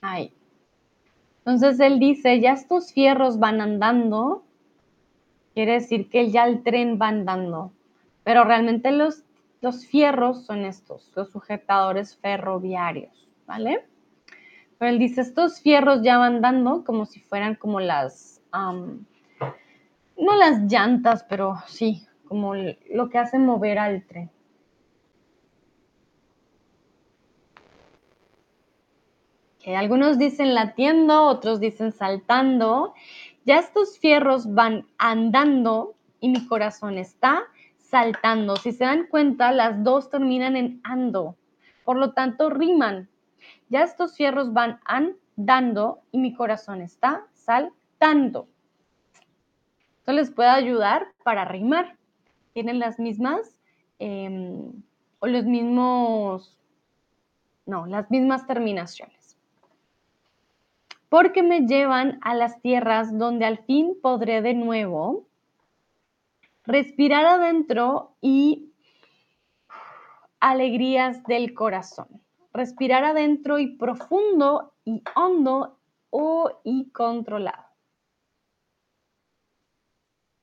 Ahí. Entonces él dice, ya estos fierros van andando, quiere decir que ya el tren va andando, pero realmente los, los fierros son estos, los sujetadores ferroviarios, ¿vale? Pero él dice, estos fierros ya van dando como si fueran como las, no las llantas, pero sí, como lo que hace mover al tren. algunos dicen latiendo, otros dicen saltando. Ya estos fierros van andando y mi corazón está saltando. Si se dan cuenta, las dos terminan en ando. Por lo tanto, riman. Ya estos fierros van andando y mi corazón está saltando. Esto les puede ayudar para rimar. Tienen las mismas em, o los mismos, no, las mismas terminaciones porque me llevan a las tierras donde al fin podré de nuevo respirar adentro y alegrías del corazón. Respirar adentro y profundo y hondo o y controlado.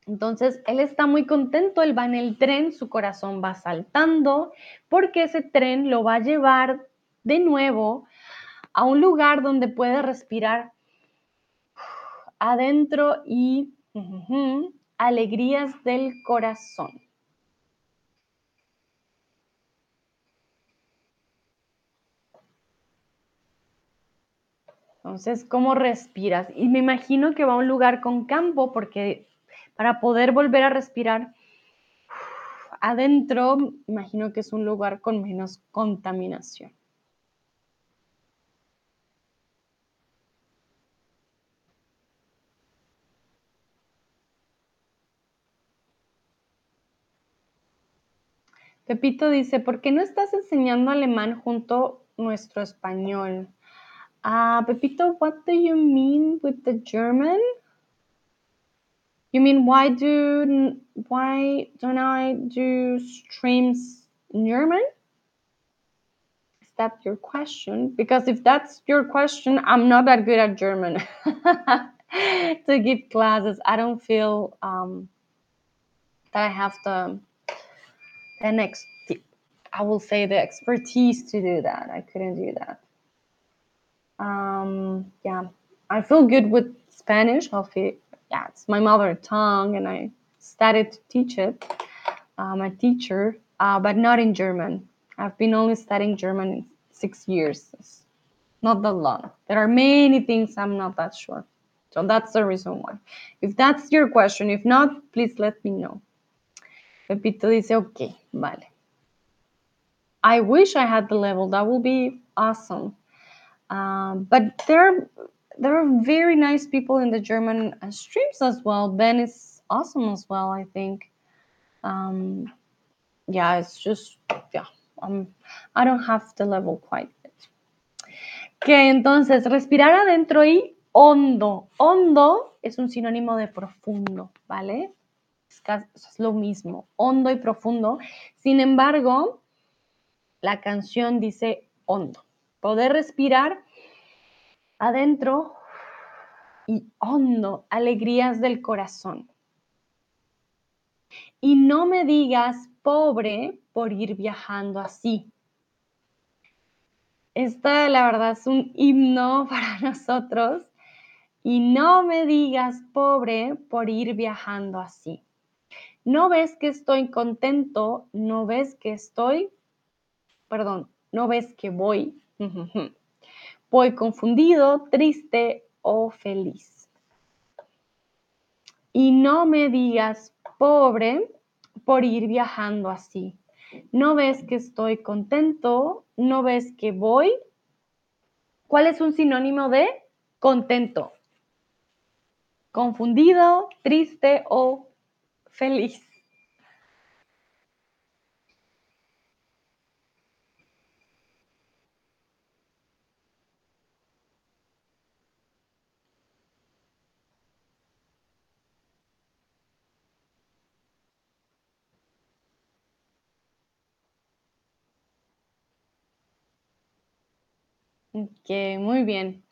Entonces, él está muy contento, él va en el tren, su corazón va saltando, porque ese tren lo va a llevar de nuevo a un lugar donde puede respirar adentro y alegrías del corazón. Entonces, ¿cómo respiras? Y me imagino que va a un lugar con campo porque para poder volver a respirar adentro, imagino que es un lugar con menos contaminación. Pepito dice, ¿por qué no estás enseñando alemán junto nuestro español? Uh, Pepito, what do you mean with the German? You mean why do why don't I do streams in German? Is that your question? Because if that's your question, I'm not that good at German to give classes. I don't feel um, that I have the the next I will say the expertise to do that. I couldn't do that. Um, yeah, I feel good with Spanish. I'll feel, yeah, it's my mother tongue, and I started to teach it. I'm a teacher, uh, but not in German. I've been only studying German in six years. It's not that long. There are many things I'm not that sure. So that's the reason why. If that's your question, if not, please let me know. Pepito dice, ok, vale. I wish I had the level. That would be awesome. Um, but there there are very nice people in the German uh, streams as well. Ben is awesome as well. I think. Um, yeah, it's just yeah. Um, I don't have the level quite yet. Que entonces respirar adentro y hondo. Hondo es un sinónimo de profundo, ¿vale? Es lo mismo, hondo y profundo. Sin embargo, la canción dice hondo. Poder respirar adentro y hondo, alegrías del corazón. Y no me digas pobre por ir viajando así. Esta, la verdad, es un himno para nosotros. Y no me digas pobre por ir viajando así. No ves que estoy contento, no ves que estoy perdón, no ves que voy. Voy confundido, triste o feliz. Y no me digas pobre por ir viajando así. No ves que estoy contento, no ves que voy. ¿Cuál es un sinónimo de contento? Confundido, triste o feliz. Que muy bien.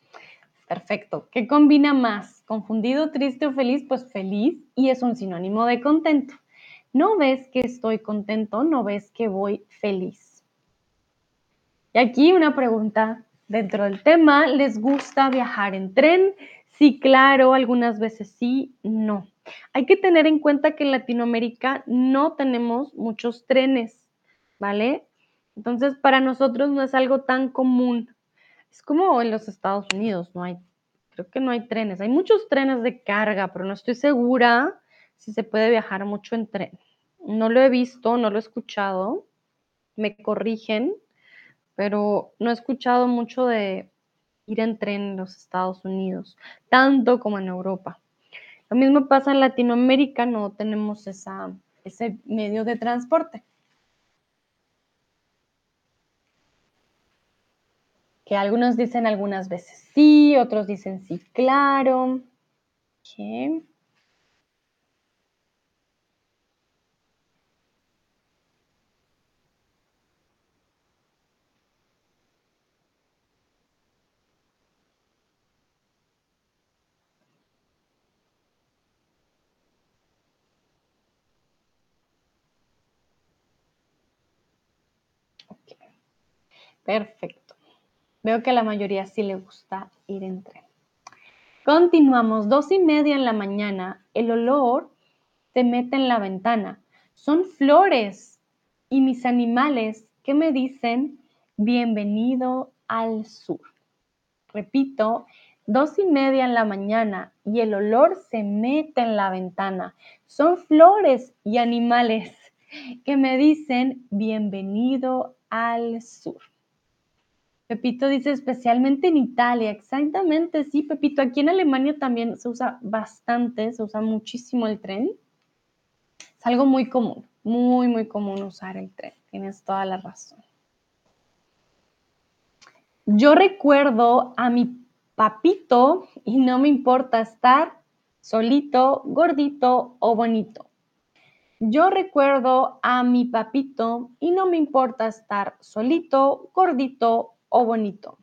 Perfecto. ¿Qué combina más? Confundido, triste o feliz? Pues feliz y es un sinónimo de contento. No ves que estoy contento, no ves que voy feliz. Y aquí una pregunta dentro del tema. ¿Les gusta viajar en tren? Sí, claro, algunas veces sí, no. Hay que tener en cuenta que en Latinoamérica no tenemos muchos trenes, ¿vale? Entonces, para nosotros no es algo tan común es como en los Estados Unidos, no hay, creo que no hay trenes. Hay muchos trenes de carga, pero no estoy segura si se puede viajar mucho en tren. No lo he visto, no lo he escuchado. Me corrigen, pero no he escuchado mucho de ir en tren en los Estados Unidos, tanto como en Europa. Lo mismo pasa en Latinoamérica, no tenemos ese medio de transporte. Que algunos dicen algunas veces sí, otros dicen sí, claro. Perfecto. Veo que la mayoría sí le gusta ir en tren. Continuamos, dos y media en la mañana. El olor se mete en la ventana. Son flores y mis animales que me dicen bienvenido al sur. Repito, dos y media en la mañana y el olor se mete en la ventana. Son flores y animales que me dicen bienvenido al sur. Pepito dice especialmente en Italia, exactamente, sí, Pepito. Aquí en Alemania también se usa bastante, se usa muchísimo el tren. Es algo muy común, muy, muy común usar el tren. Tienes toda la razón. Yo recuerdo a mi papito y no me importa estar solito, gordito o bonito. Yo recuerdo a mi papito y no me importa estar solito, gordito o bonito.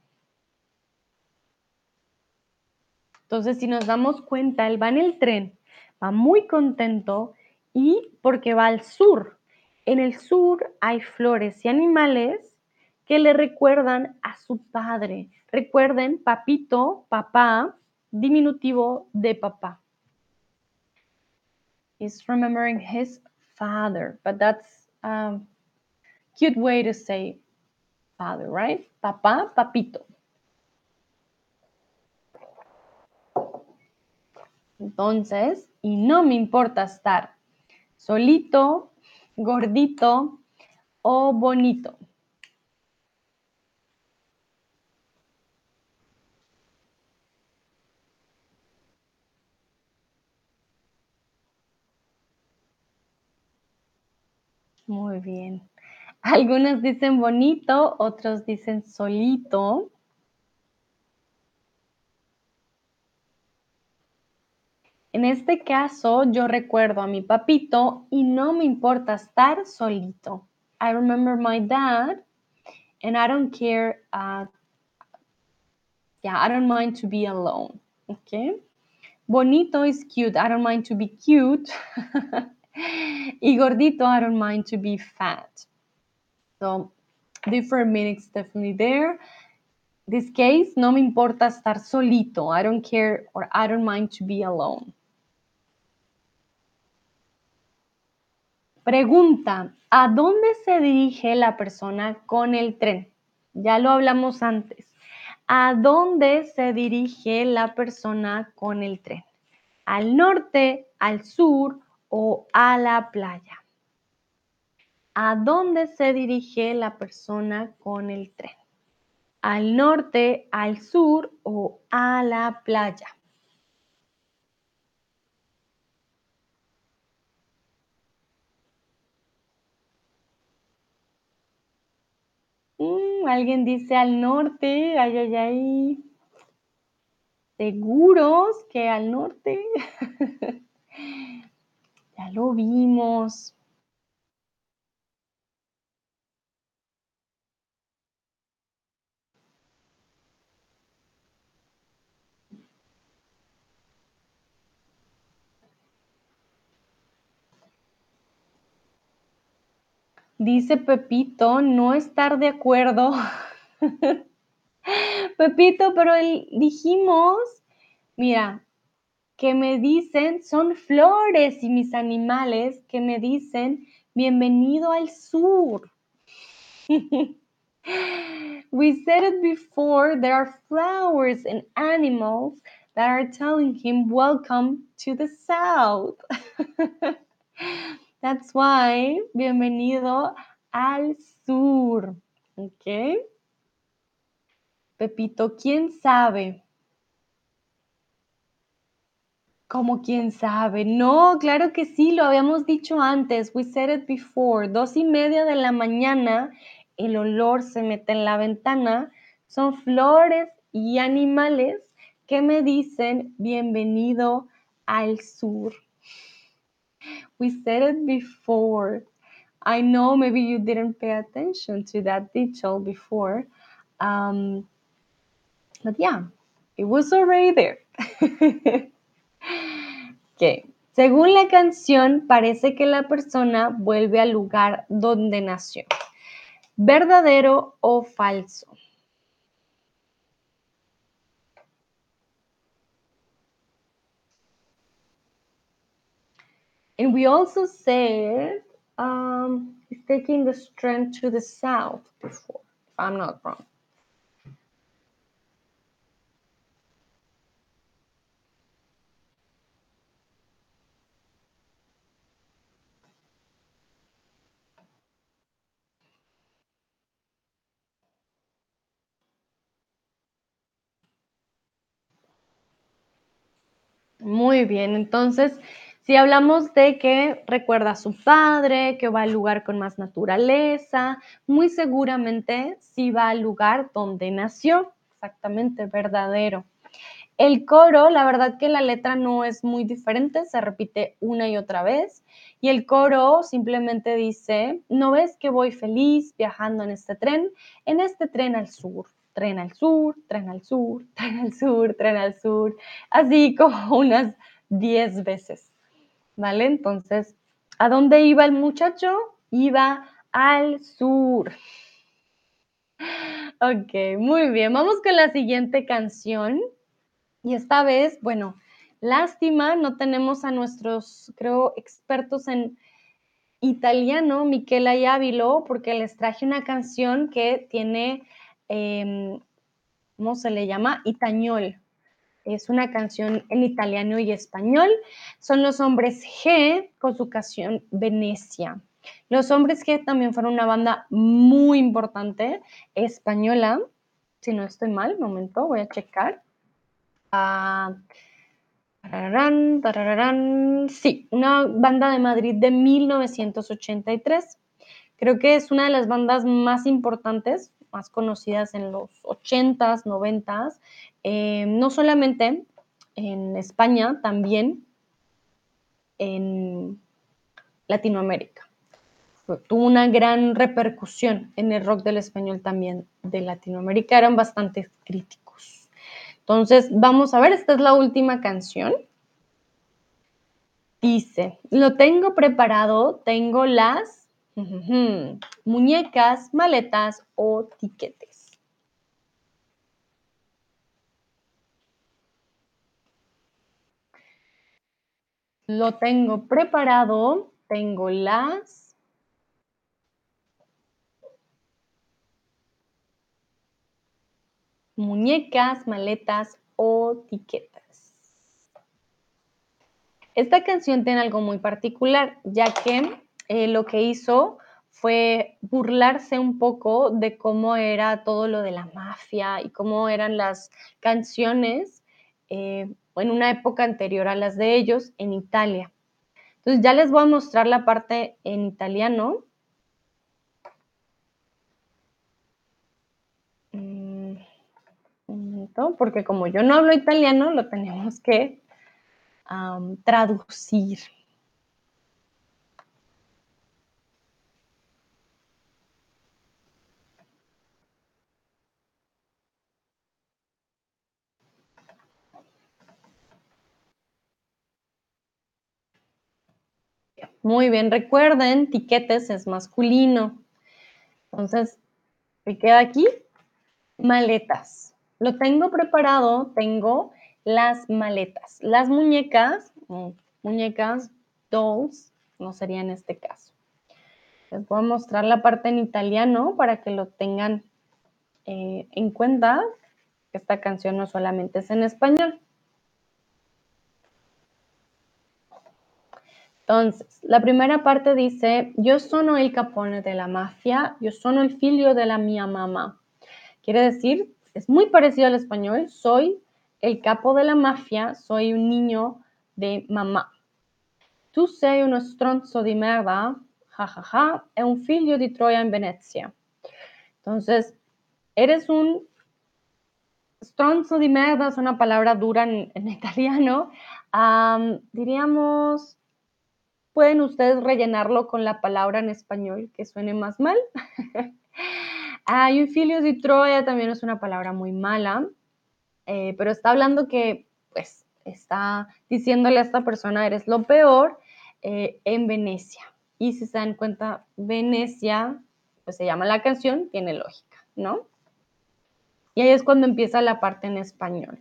Entonces, si nos damos cuenta, él va en el tren, va muy contento y porque va al sur. En el sur hay flores y animales que le recuerdan a su padre. Recuerden, papito, papá, diminutivo de papá. He's remembering his father, but that's a cute way to say father, right? Papá, papito. Entonces, y no me importa estar solito, gordito o bonito. Muy bien. Algunos dicen bonito, otros dicen solito. En este caso, yo recuerdo a mi papito y no me importa estar solito. I remember my dad and I don't care. Uh, yeah, I don't mind to be alone. Okay. Bonito is cute. I don't mind to be cute. y gordito, I don't mind to be fat. So, different meanings definitely there. This case, no me importa estar solito. I don't care or I don't mind to be alone. Pregunta, ¿a dónde se dirige la persona con el tren? Ya lo hablamos antes. ¿A dónde se dirige la persona con el tren? ¿Al norte, al sur o a la playa? ¿A dónde se dirige la persona con el tren? ¿Al norte, al sur o a la playa? Mm, alguien dice al norte, ay, ay, ay. ¿Seguros que al norte? ya lo vimos. Dice Pepito, no estar de acuerdo. Pepito, pero dijimos, mira, que me dicen, son flores y mis animales que me dicen, bienvenido al sur. we said it before, there are flowers and animals that are telling him, welcome to the south. That's why, bienvenido al sur. ¿Ok? Pepito, ¿quién sabe? ¿Cómo quién sabe? No, claro que sí, lo habíamos dicho antes. We said it before. Dos y media de la mañana, el olor se mete en la ventana. Son flores y animales que me dicen bienvenido al sur. We said it before. I know maybe you didn't pay attention to that detail before. Um, but yeah, it was already there. okay. Según la canción, parece que la persona vuelve al lugar donde nació. ¿Verdadero o falso? And we also said um, he's taking the strength to the south before, if I'm not wrong. Muy bien, entonces si hablamos de que recuerda a su padre, que va al lugar con más naturaleza, muy seguramente sí va al lugar donde nació, exactamente, verdadero. El coro, la verdad que la letra no es muy diferente, se repite una y otra vez. Y el coro simplemente dice, ¿no ves que voy feliz viajando en este tren? En este tren al sur, tren al sur, tren al sur, tren al sur, tren al sur, así como unas 10 veces. ¿Vale? Entonces, ¿a dónde iba el muchacho? Iba al sur. Ok, muy bien. Vamos con la siguiente canción. Y esta vez, bueno, lástima, no tenemos a nuestros, creo, expertos en italiano, Michela y Ávilo, porque les traje una canción que tiene, em, ¿cómo se le llama? Itañol, es una canción en italiano y español. Son los hombres G con su canción Venecia. Los hombres G también fueron una banda muy importante española. Si no estoy mal, momento, voy a checar. Ah, sí, una banda de Madrid de 1983. Creo que es una de las bandas más importantes, más conocidas en los 80s, 90s, eh, no solamente en España, también en Latinoamérica. Tuvo una gran repercusión en el rock del español también de Latinoamérica, eran bastante críticos. Entonces, vamos a ver, esta es la última canción. Dice, lo tengo preparado, tengo las muñecas, maletas o tiquetes. Lo tengo preparado, tengo las muñecas, maletas o tiquetas. Esta canción tiene algo muy particular, ya que eh, lo que hizo fue burlarse un poco de cómo era todo lo de la mafia y cómo eran las canciones eh, en una época anterior a las de ellos en Italia. Entonces ya les voy a mostrar la parte en italiano. Mm, un momento, porque como yo no hablo italiano, lo tenemos que traducir. Muy bien, recuerden, tiquetes es masculino. Entonces, ¿qué queda aquí? Maletas. Lo tengo preparado, tengo las maletas. Las muñecas, mm, muñecas, dolls, no sería en este caso. Les voy a mostrar la parte en italiano para que lo tengan eh, en cuenta. Esta canción no solamente es en español. Entonces, la primera parte dice, yo sono el capone de la mafia, yo sono el figlio de la mia mamá. Quiere decir, es muy parecido al español, soy el capo de la mafia, soy un niño de mamá. Tu sei uno stronzo di merda, jajaja, ja, ja, è un figlio di Troya en Venecia. Entonces, eres un stronzo di merda, es una palabra dura en, italiano. diríamos Pueden ustedes rellenarlo con la palabra en español que suene más mal. Hay un filio de Troya también es una palabra muy mala, eh, pero está hablando que, pues, está diciéndole a esta persona, eres lo peor eh, en Venecia. Y si se dan cuenta, Venecia, pues se llama la canción, tiene lógica, ¿no? Y ahí es cuando empieza la parte en español.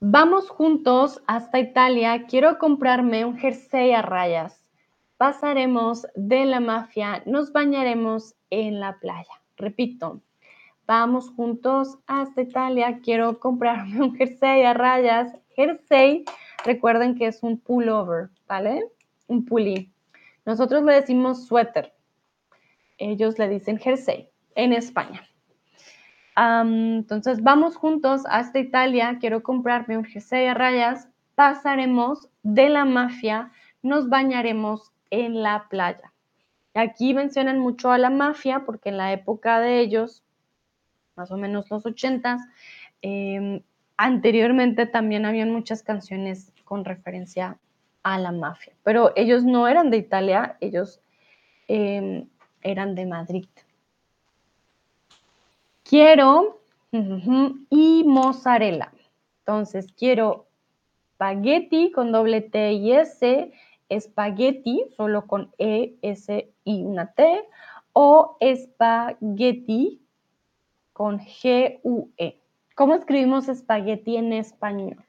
Vamos juntos hasta Italia. Quiero comprarme un jersey a rayas. Pasaremos de la mafia, nos bañaremos en la playa. Repito, vamos juntos hasta Italia. Quiero comprarme un jersey a rayas. Jersey, recuerden que es un pullover, ¿vale? Un pulí. Nosotros le decimos suéter. Ellos le dicen jersey en España entonces vamos juntos hasta Italia, quiero comprarme un jersey a rayas, pasaremos de la mafia, nos bañaremos en la playa. Aquí mencionan mucho a la mafia porque en la época de ellos, más o menos los ochentas, em, anteriormente también habían muchas canciones con referencia a la mafia, pero ellos no eran de Italia, ellos em, eran de Madrid. Quiero y mozzarella. Entonces, quiero spaghetti con doble T y S, espagueti solo con E, S y una T, o espagueti con G, U, E. ¿Cómo escribimos espagueti en español?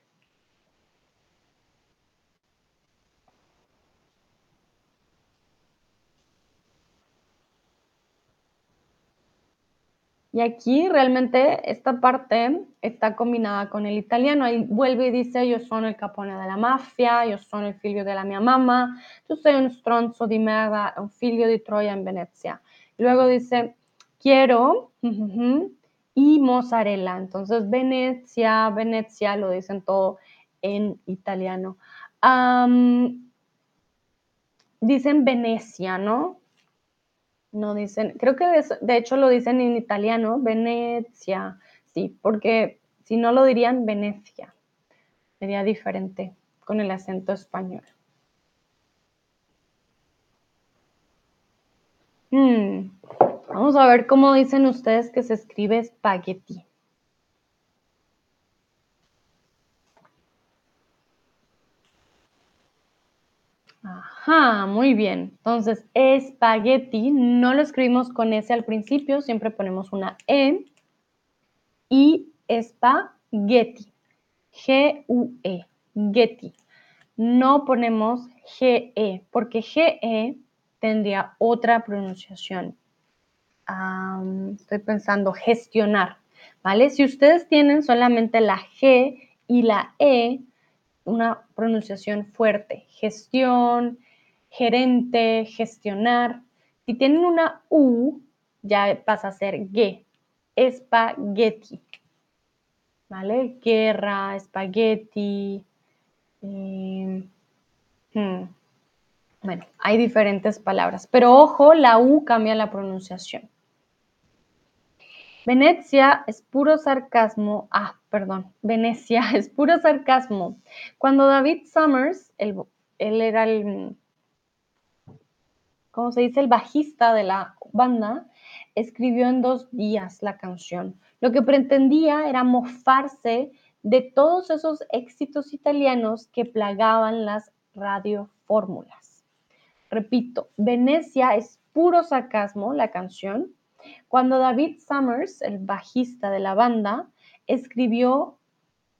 Y aquí realmente esta parte está combinada con el italiano. Ahí vuelve y dice, yo soy el capone de la mafia, yo soy el figlio de la mia mamma, tú soy un stronzo di merda, un figlio di Troya en Venecia. Luego dice, quiero y mozzarella. Entonces, Venecia, Venecia, lo dicen todo en italiano. dicen Venecia, ¿no? No dicen, creo que de, hecho lo dicen en italiano, Venecia, sí, porque si no lo dirían Venecia, sería diferente con el acento español. Hmm, vamos a ver cómo dicen ustedes que se escribe espagueti. Ajá, muy bien. Entonces, espagueti no lo escribimos con S al principio, siempre ponemos una E. Y espagueti, G-U-E, getty. no ponemos GE, porque GE tendría otra pronunciación. estoy pensando gestionar, ¿vale? Si ustedes tienen solamente la G y la E, una pronunciación fuerte, gestión, gerente, gestionar. Si tienen una U, ya pasa a ser G, espagueti, ¿vale? Guerra, espagueti. Em, hmm. Bueno, hay diferentes palabras, pero ojo, la U cambia la pronunciación. Venecia es puro sarcasmo. Ah, perdón. Venecia es puro sarcasmo. Cuando David Summers, él, él era el, ¿cómo se dice? El bajista de la banda, escribió en dos días la canción. Lo que pretendía era mofarse de todos esos éxitos italianos que plagaban las radiofórmulas. Repito, Venecia es puro sarcasmo, la canción. Cuando David Summers, el bajista de la banda, escribió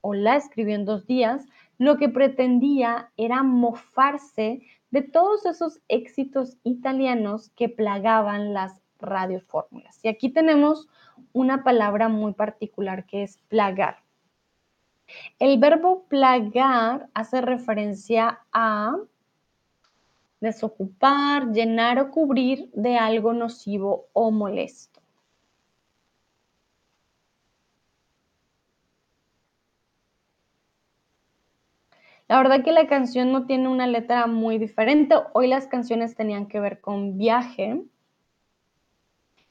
o la escribió en dos días, lo que pretendía era mofarse de todos esos éxitos italianos que plagaban las radiofórmulas. Y aquí tenemos una palabra muy particular que es plagar. El verbo plagar hace referencia a desocupar, llenar o cubrir de algo nocivo o molesto. La verdad que la canción no tiene una letra muy diferente. Hoy las canciones tenían que ver con viaje.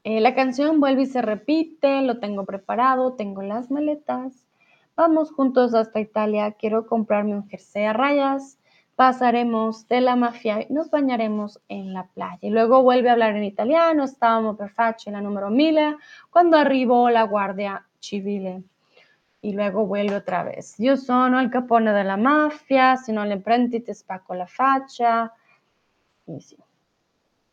Eh, la canción vuelve y se repite, lo tengo preparado, tengo las maletas. Vamos juntos hasta Italia, quiero comprarme un jersey a rayas. Pasaremos de la mafia y nos bañaremos en la playa. Y luego vuelve a hablar en italiano, estábamos perfecto en la número 1000 cuando arribó la guardia civile. Y luego vuelve otra vez. Yo sono el capone de la mafia, si no le prendi te spacco la faccia. Y sí.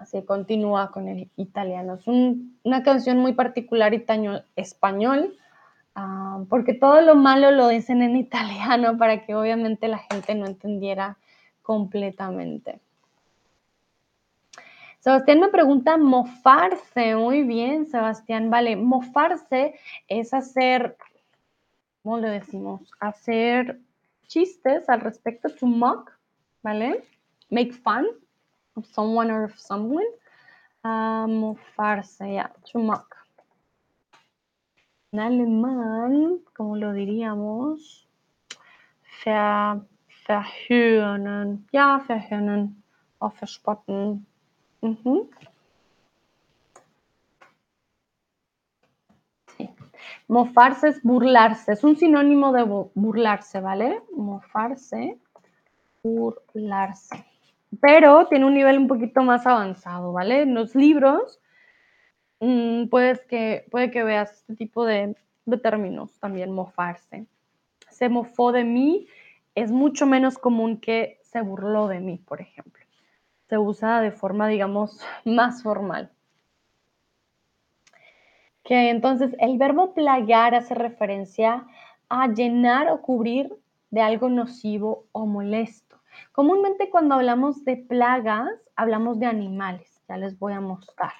Así continúa con el italiano. Es una canción muy particular español, ah, porque todo lo malo lo dicen en italiano para que obviamente la gente no entendiera completamente. Sebastián me pregunta mofarse. Muy bien, Sebastián. Vale, mofarse es hacer, ¿cómo lo decimos? Hacer chistes al respecto, to mock, ¿vale? Make fun of someone or of someone. Uh, mofarse, ya, to mock. En alemán, ¿cómo lo diríamos? Ver, verhöhnen. Ja, verhöhnen. O verspotten. Sí. Mofarse es burlarse. Es un sinónimo de burlarse, ¿vale? Mofarse, burlarse pero tiene un nivel un poquito más avanzado, ¿vale? En los libros mm, puedes que, puede que veas este tipo de términos también, mofarse. Se mofó de mí es mucho menos común que se burló de mí, por ejemplo. Se usa de forma, digamos, más formal. Que entonces el verbo plagar hace referencia a llenar o cubrir de algo nocivo o molesto. Comúnmente cuando hablamos de plagas, hablamos de animales. Ya les voy a mostrar.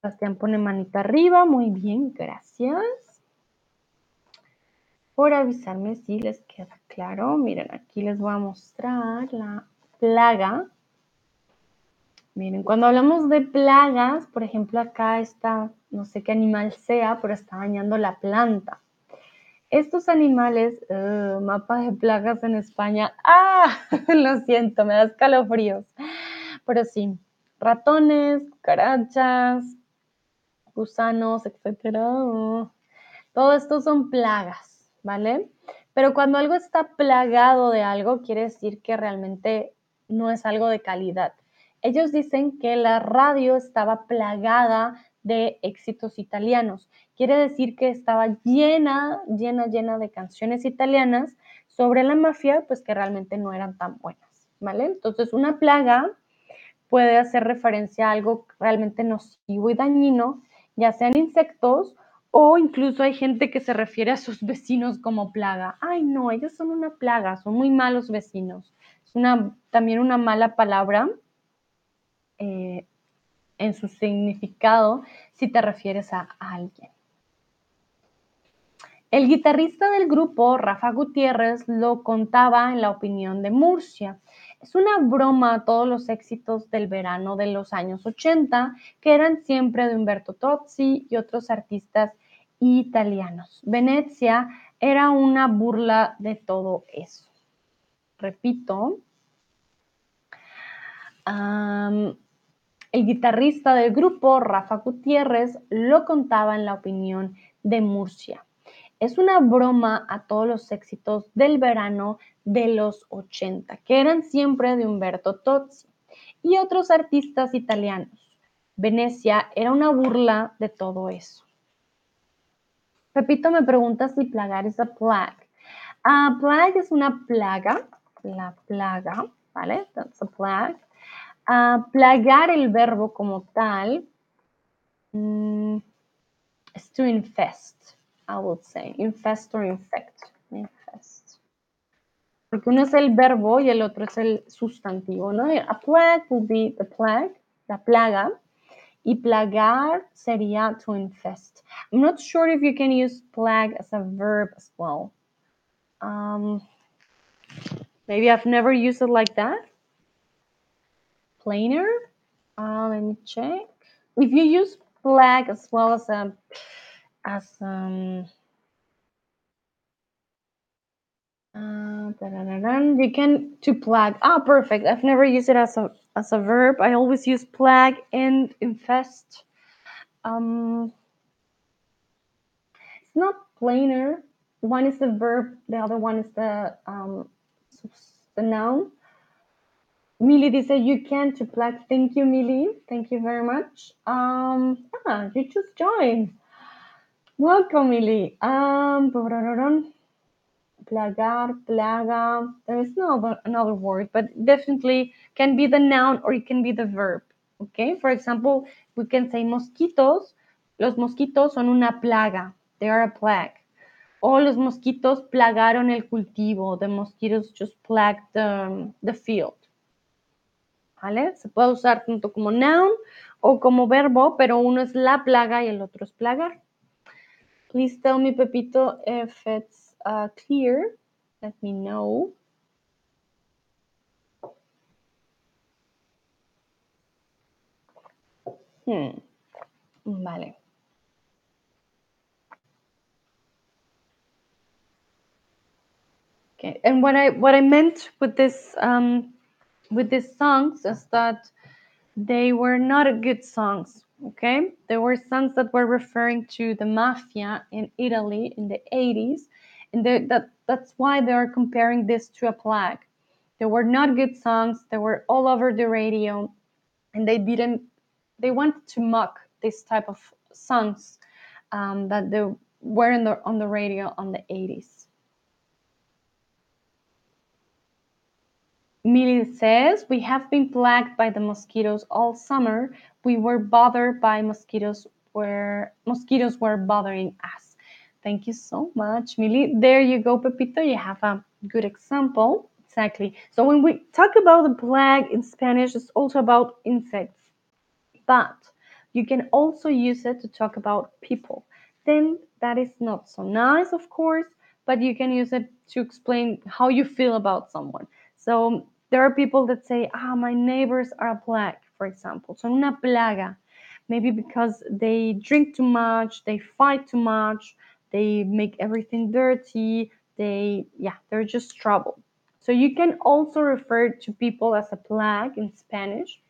Sebastián pone manita arriba. Muy bien, gracias. Por avisarme si les queda claro. Miren, aquí les voy a mostrar la plaga. Miren, cuando hablamos de plagas, por ejemplo, acá está, no sé qué animal sea, pero está dañando la planta. Estos animales, uh, mapa de plagas en España, ah, lo siento, me da escalofríos. Pero sí, ratones, cucarachas, gusanos, etcétera. todo esto son plagas, ¿vale? Pero cuando algo está plagado de algo, quiere decir que realmente no es algo de calidad. Ellos dicen que la radio estaba plagada de éxitos italianos. Quiere decir que estaba llena, llena, llena de canciones italianas sobre la mafia, pues que realmente no eran tan buenas, ¿vale? Entonces, una plaga puede hacer referencia a algo realmente nocivo y dañino, ya sean insectos O incluso hay gente que se refiere a sus vecinos como plaga. Ay, no, ellos son una plaga, son muy malos vecinos. Es una, también una mala palabra eh, en su significado si te refieres a alguien. El guitarrista del grupo, Rafa Gutiérrez, lo contaba en la opinión de Murcia. Es una broma a todos los éxitos del verano de los años 80, que eran siempre de Umberto Tozzi y otros artistas italianos. Venecia era una burla de todo eso. Repito, el guitarrista del grupo, Rafa Gutiérrez, lo contaba en la opinión de Murcia. Es una broma a todos los éxitos del verano de los 80, que eran siempre de Umberto Tozzi y otros artistas italianos. Venecia era una burla de todo eso. Pepito me pregunta si plagar es a plague. A plague es una plaga, la plaga, ¿vale? That's a plague. A plagar el verbo como tal mm, es to infest, I would say. Infest or infect. Infest. Porque uno es el verbo y el otro es el sustantivo, ¿no? A plague would be the plague, la plaga. Y plagar sería to infest. I'm not sure if you can use plague as a verb as well. Um, maybe I've never used it like that. Plainer. Uh, let me check. If you use plague as well as a as um uh, you can to plague. Ah, perfect. I've never used it as a as a verb. I always use plague and infest. Um, it's not plainer. One is the verb, the other one is the um, the noun. Millie dice you can to plague. Thank you, Millie. Thank you very much. Um, ah, you just joined. Welcome, Millie. Um, plagar, plaga. There is no another word, but definitely can be the noun or it can be the verb. Okay, for example, we can say mosquitos. Los mosquitos son una plaga. They are a plague. O los mosquitos plagaron el cultivo. The mosquitoes just plagued the, the field. ¿Vale? Se puede usar tanto como noun o como verbo, pero uno es la plaga y el otro es plagar. Please tell me, Pepito, if it's uh, clear. Let me know. Hmm. Vale. Okay. And what I what I meant with this um, with these songs is that they were not good songs. Okay, there were songs that were referring to the mafia in Italy in the 80s, and that that's why they are comparing this to a plague. They were not good songs. They were all over the radio, and they didn't. They wanted to mock this type of songs um, that they were in the, on the radio on the 80s. Millie says, We have been plagued by the mosquitoes all summer. We were bothered by mosquitoes where mosquitoes were bothering us. Thank you so much, Millie. There you go, Pepito. You have a good example. Exactly. So when we talk about the plague in Spanish, it's also about insects. But you can also use it to talk about people. Then that is not so nice, of course, but you can use it to explain how you feel about someone. So there are people that say, ah, my neighbors are a plague, for example. So una plaga. Maybe because they drink too much, they fight too much, they make everything dirty, they, yeah, they're just trouble. So you can also refer to people as a plague in Spanish.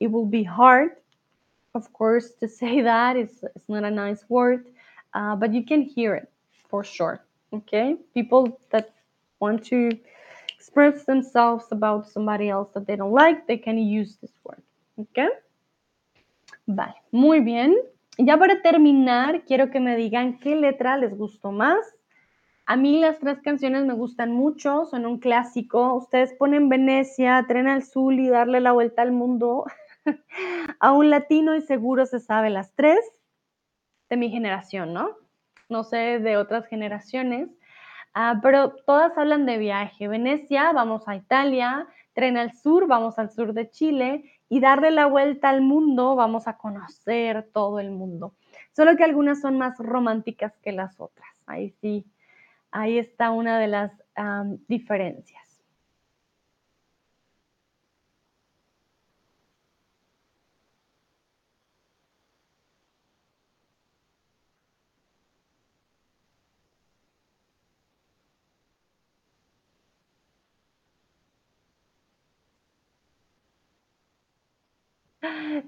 It will be hard, of course, to say that. It's, it's not a nice word, uh, but you can hear it for sure. Okay? People that want to express themselves about somebody else that they don't like, they can use this word. okay Vale, muy bien. Ya para terminar, quiero que me digan qué letra les gustó más. A mí las tres canciones me gustan mucho, son un clásico. Ustedes ponen Venecia, Tren al Sur y darle la vuelta al mundo a un latino y seguro se sabe las tres. de mi generación, ¿no? No sé de otras generaciones, ah, pero todas hablan de viaje. Venecia, vamos a Italia, tren al sur, vamos al sur de Chile y darle la vuelta al mundo, vamos a conocer todo el mundo. Solo que algunas son más románticas que las otras. Ahí sí, ahí está una de las diferencias.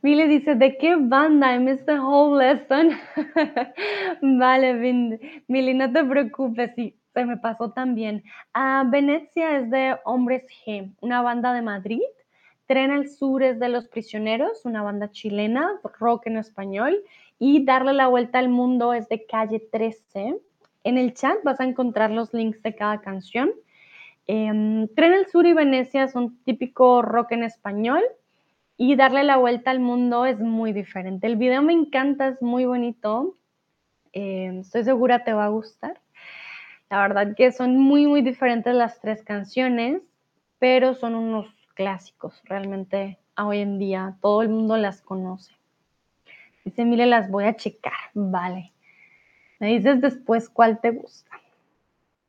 Mile dice, ¿de qué banda? I missed the whole lesson. Vale, Mili, no te preocupes, sí, se me pasó también. Ah, Venecia es de Hombres G, una banda de Madrid. Tren al Sur es de Los Prisioneros, una banda chilena, rock en español. Y Darle la Vuelta al Mundo es de Calle 13. En el chat vas a encontrar los links de cada canción. Em, Tren al Sur y Venecia son típico rock en español y darle la vuelta al mundo es muy diferente. El video me encanta, es muy bonito. Eh, estoy segura te va a gustar. La verdad que son muy, muy diferentes las tres canciones, pero son unos clásicos. Realmente hoy en día todo el mundo las conoce. Dice, mire, las voy a checar. Vale. Me dices después cuál te gusta.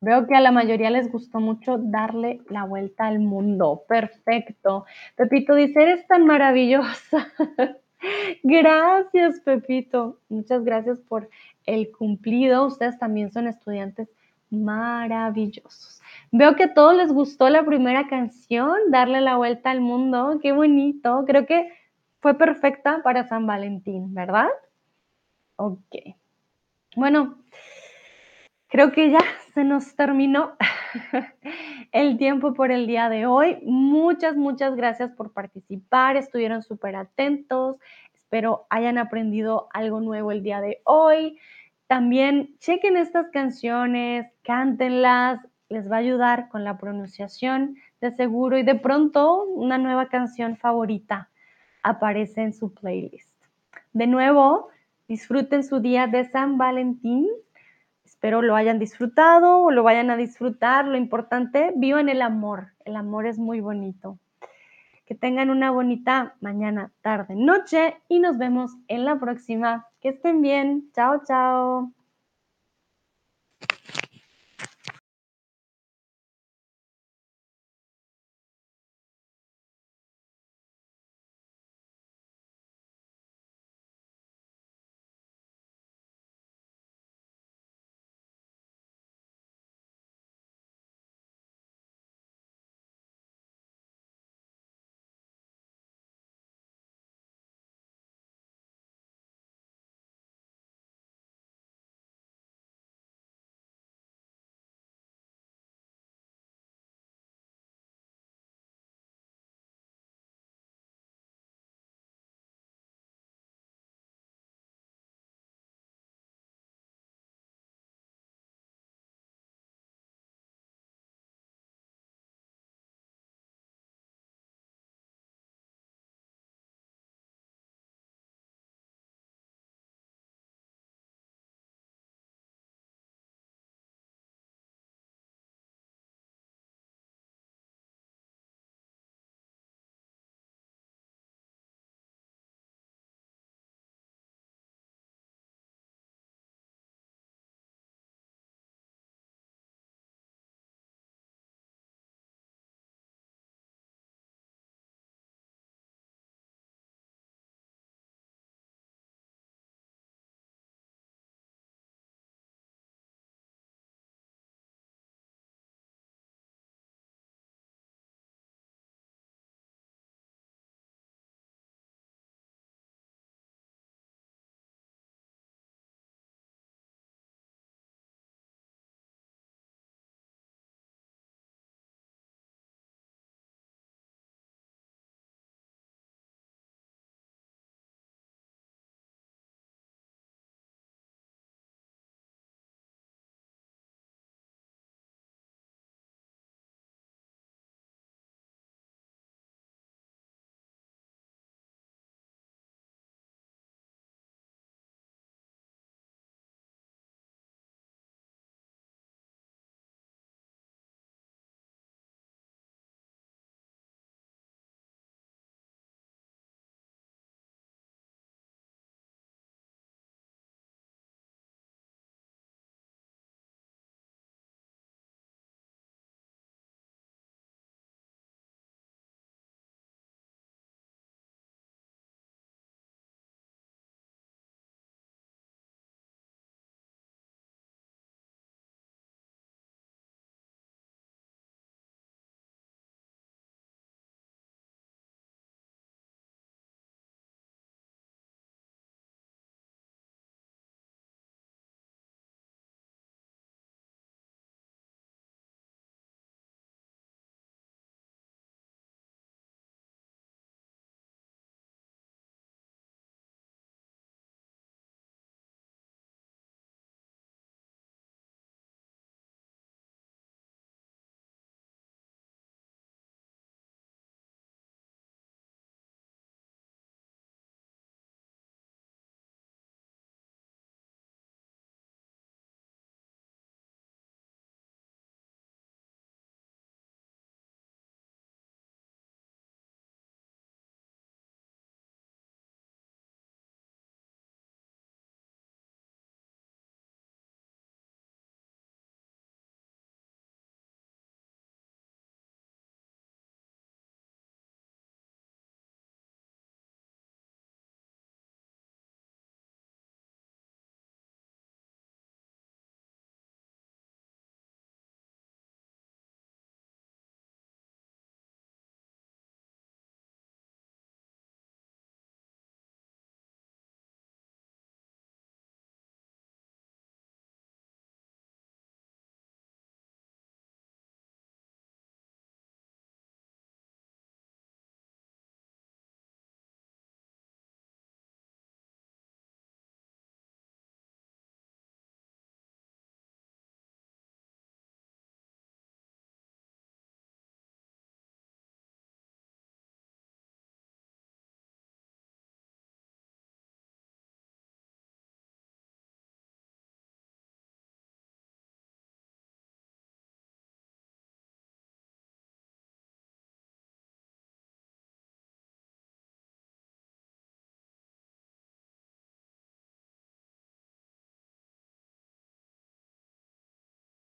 Veo que a la mayoría les gustó mucho darle la vuelta al mundo. Perfecto. Pepito dice, eres tan maravillosa. gracias, Pepito. Muchas gracias por el cumplido. Ustedes también son estudiantes maravillosos. Veo que a todos les gustó la primera canción, darle la vuelta al mundo. Qué bonito. Creo que fue perfecta para San Valentín, ¿verdad? Ok. Bueno, Creo que ya se nos terminó el tiempo por el día de hoy. Muchas, muchas gracias por participar. Estuvieron súper atentos. Espero hayan aprendido algo nuevo el día de hoy. También chequen estas canciones, cántenlas. Les va a ayudar con la pronunciación de seguro y de pronto una nueva canción favorita aparece en su playlist. De nuevo, disfruten su día de San Valentín Espero lo hayan disfrutado o lo vayan a disfrutar. Lo importante, vivan el amor. El amor es muy bonito. Que tengan una bonita mañana, tarde, noche y nos vemos en la próxima. Que estén bien. Chao, chao.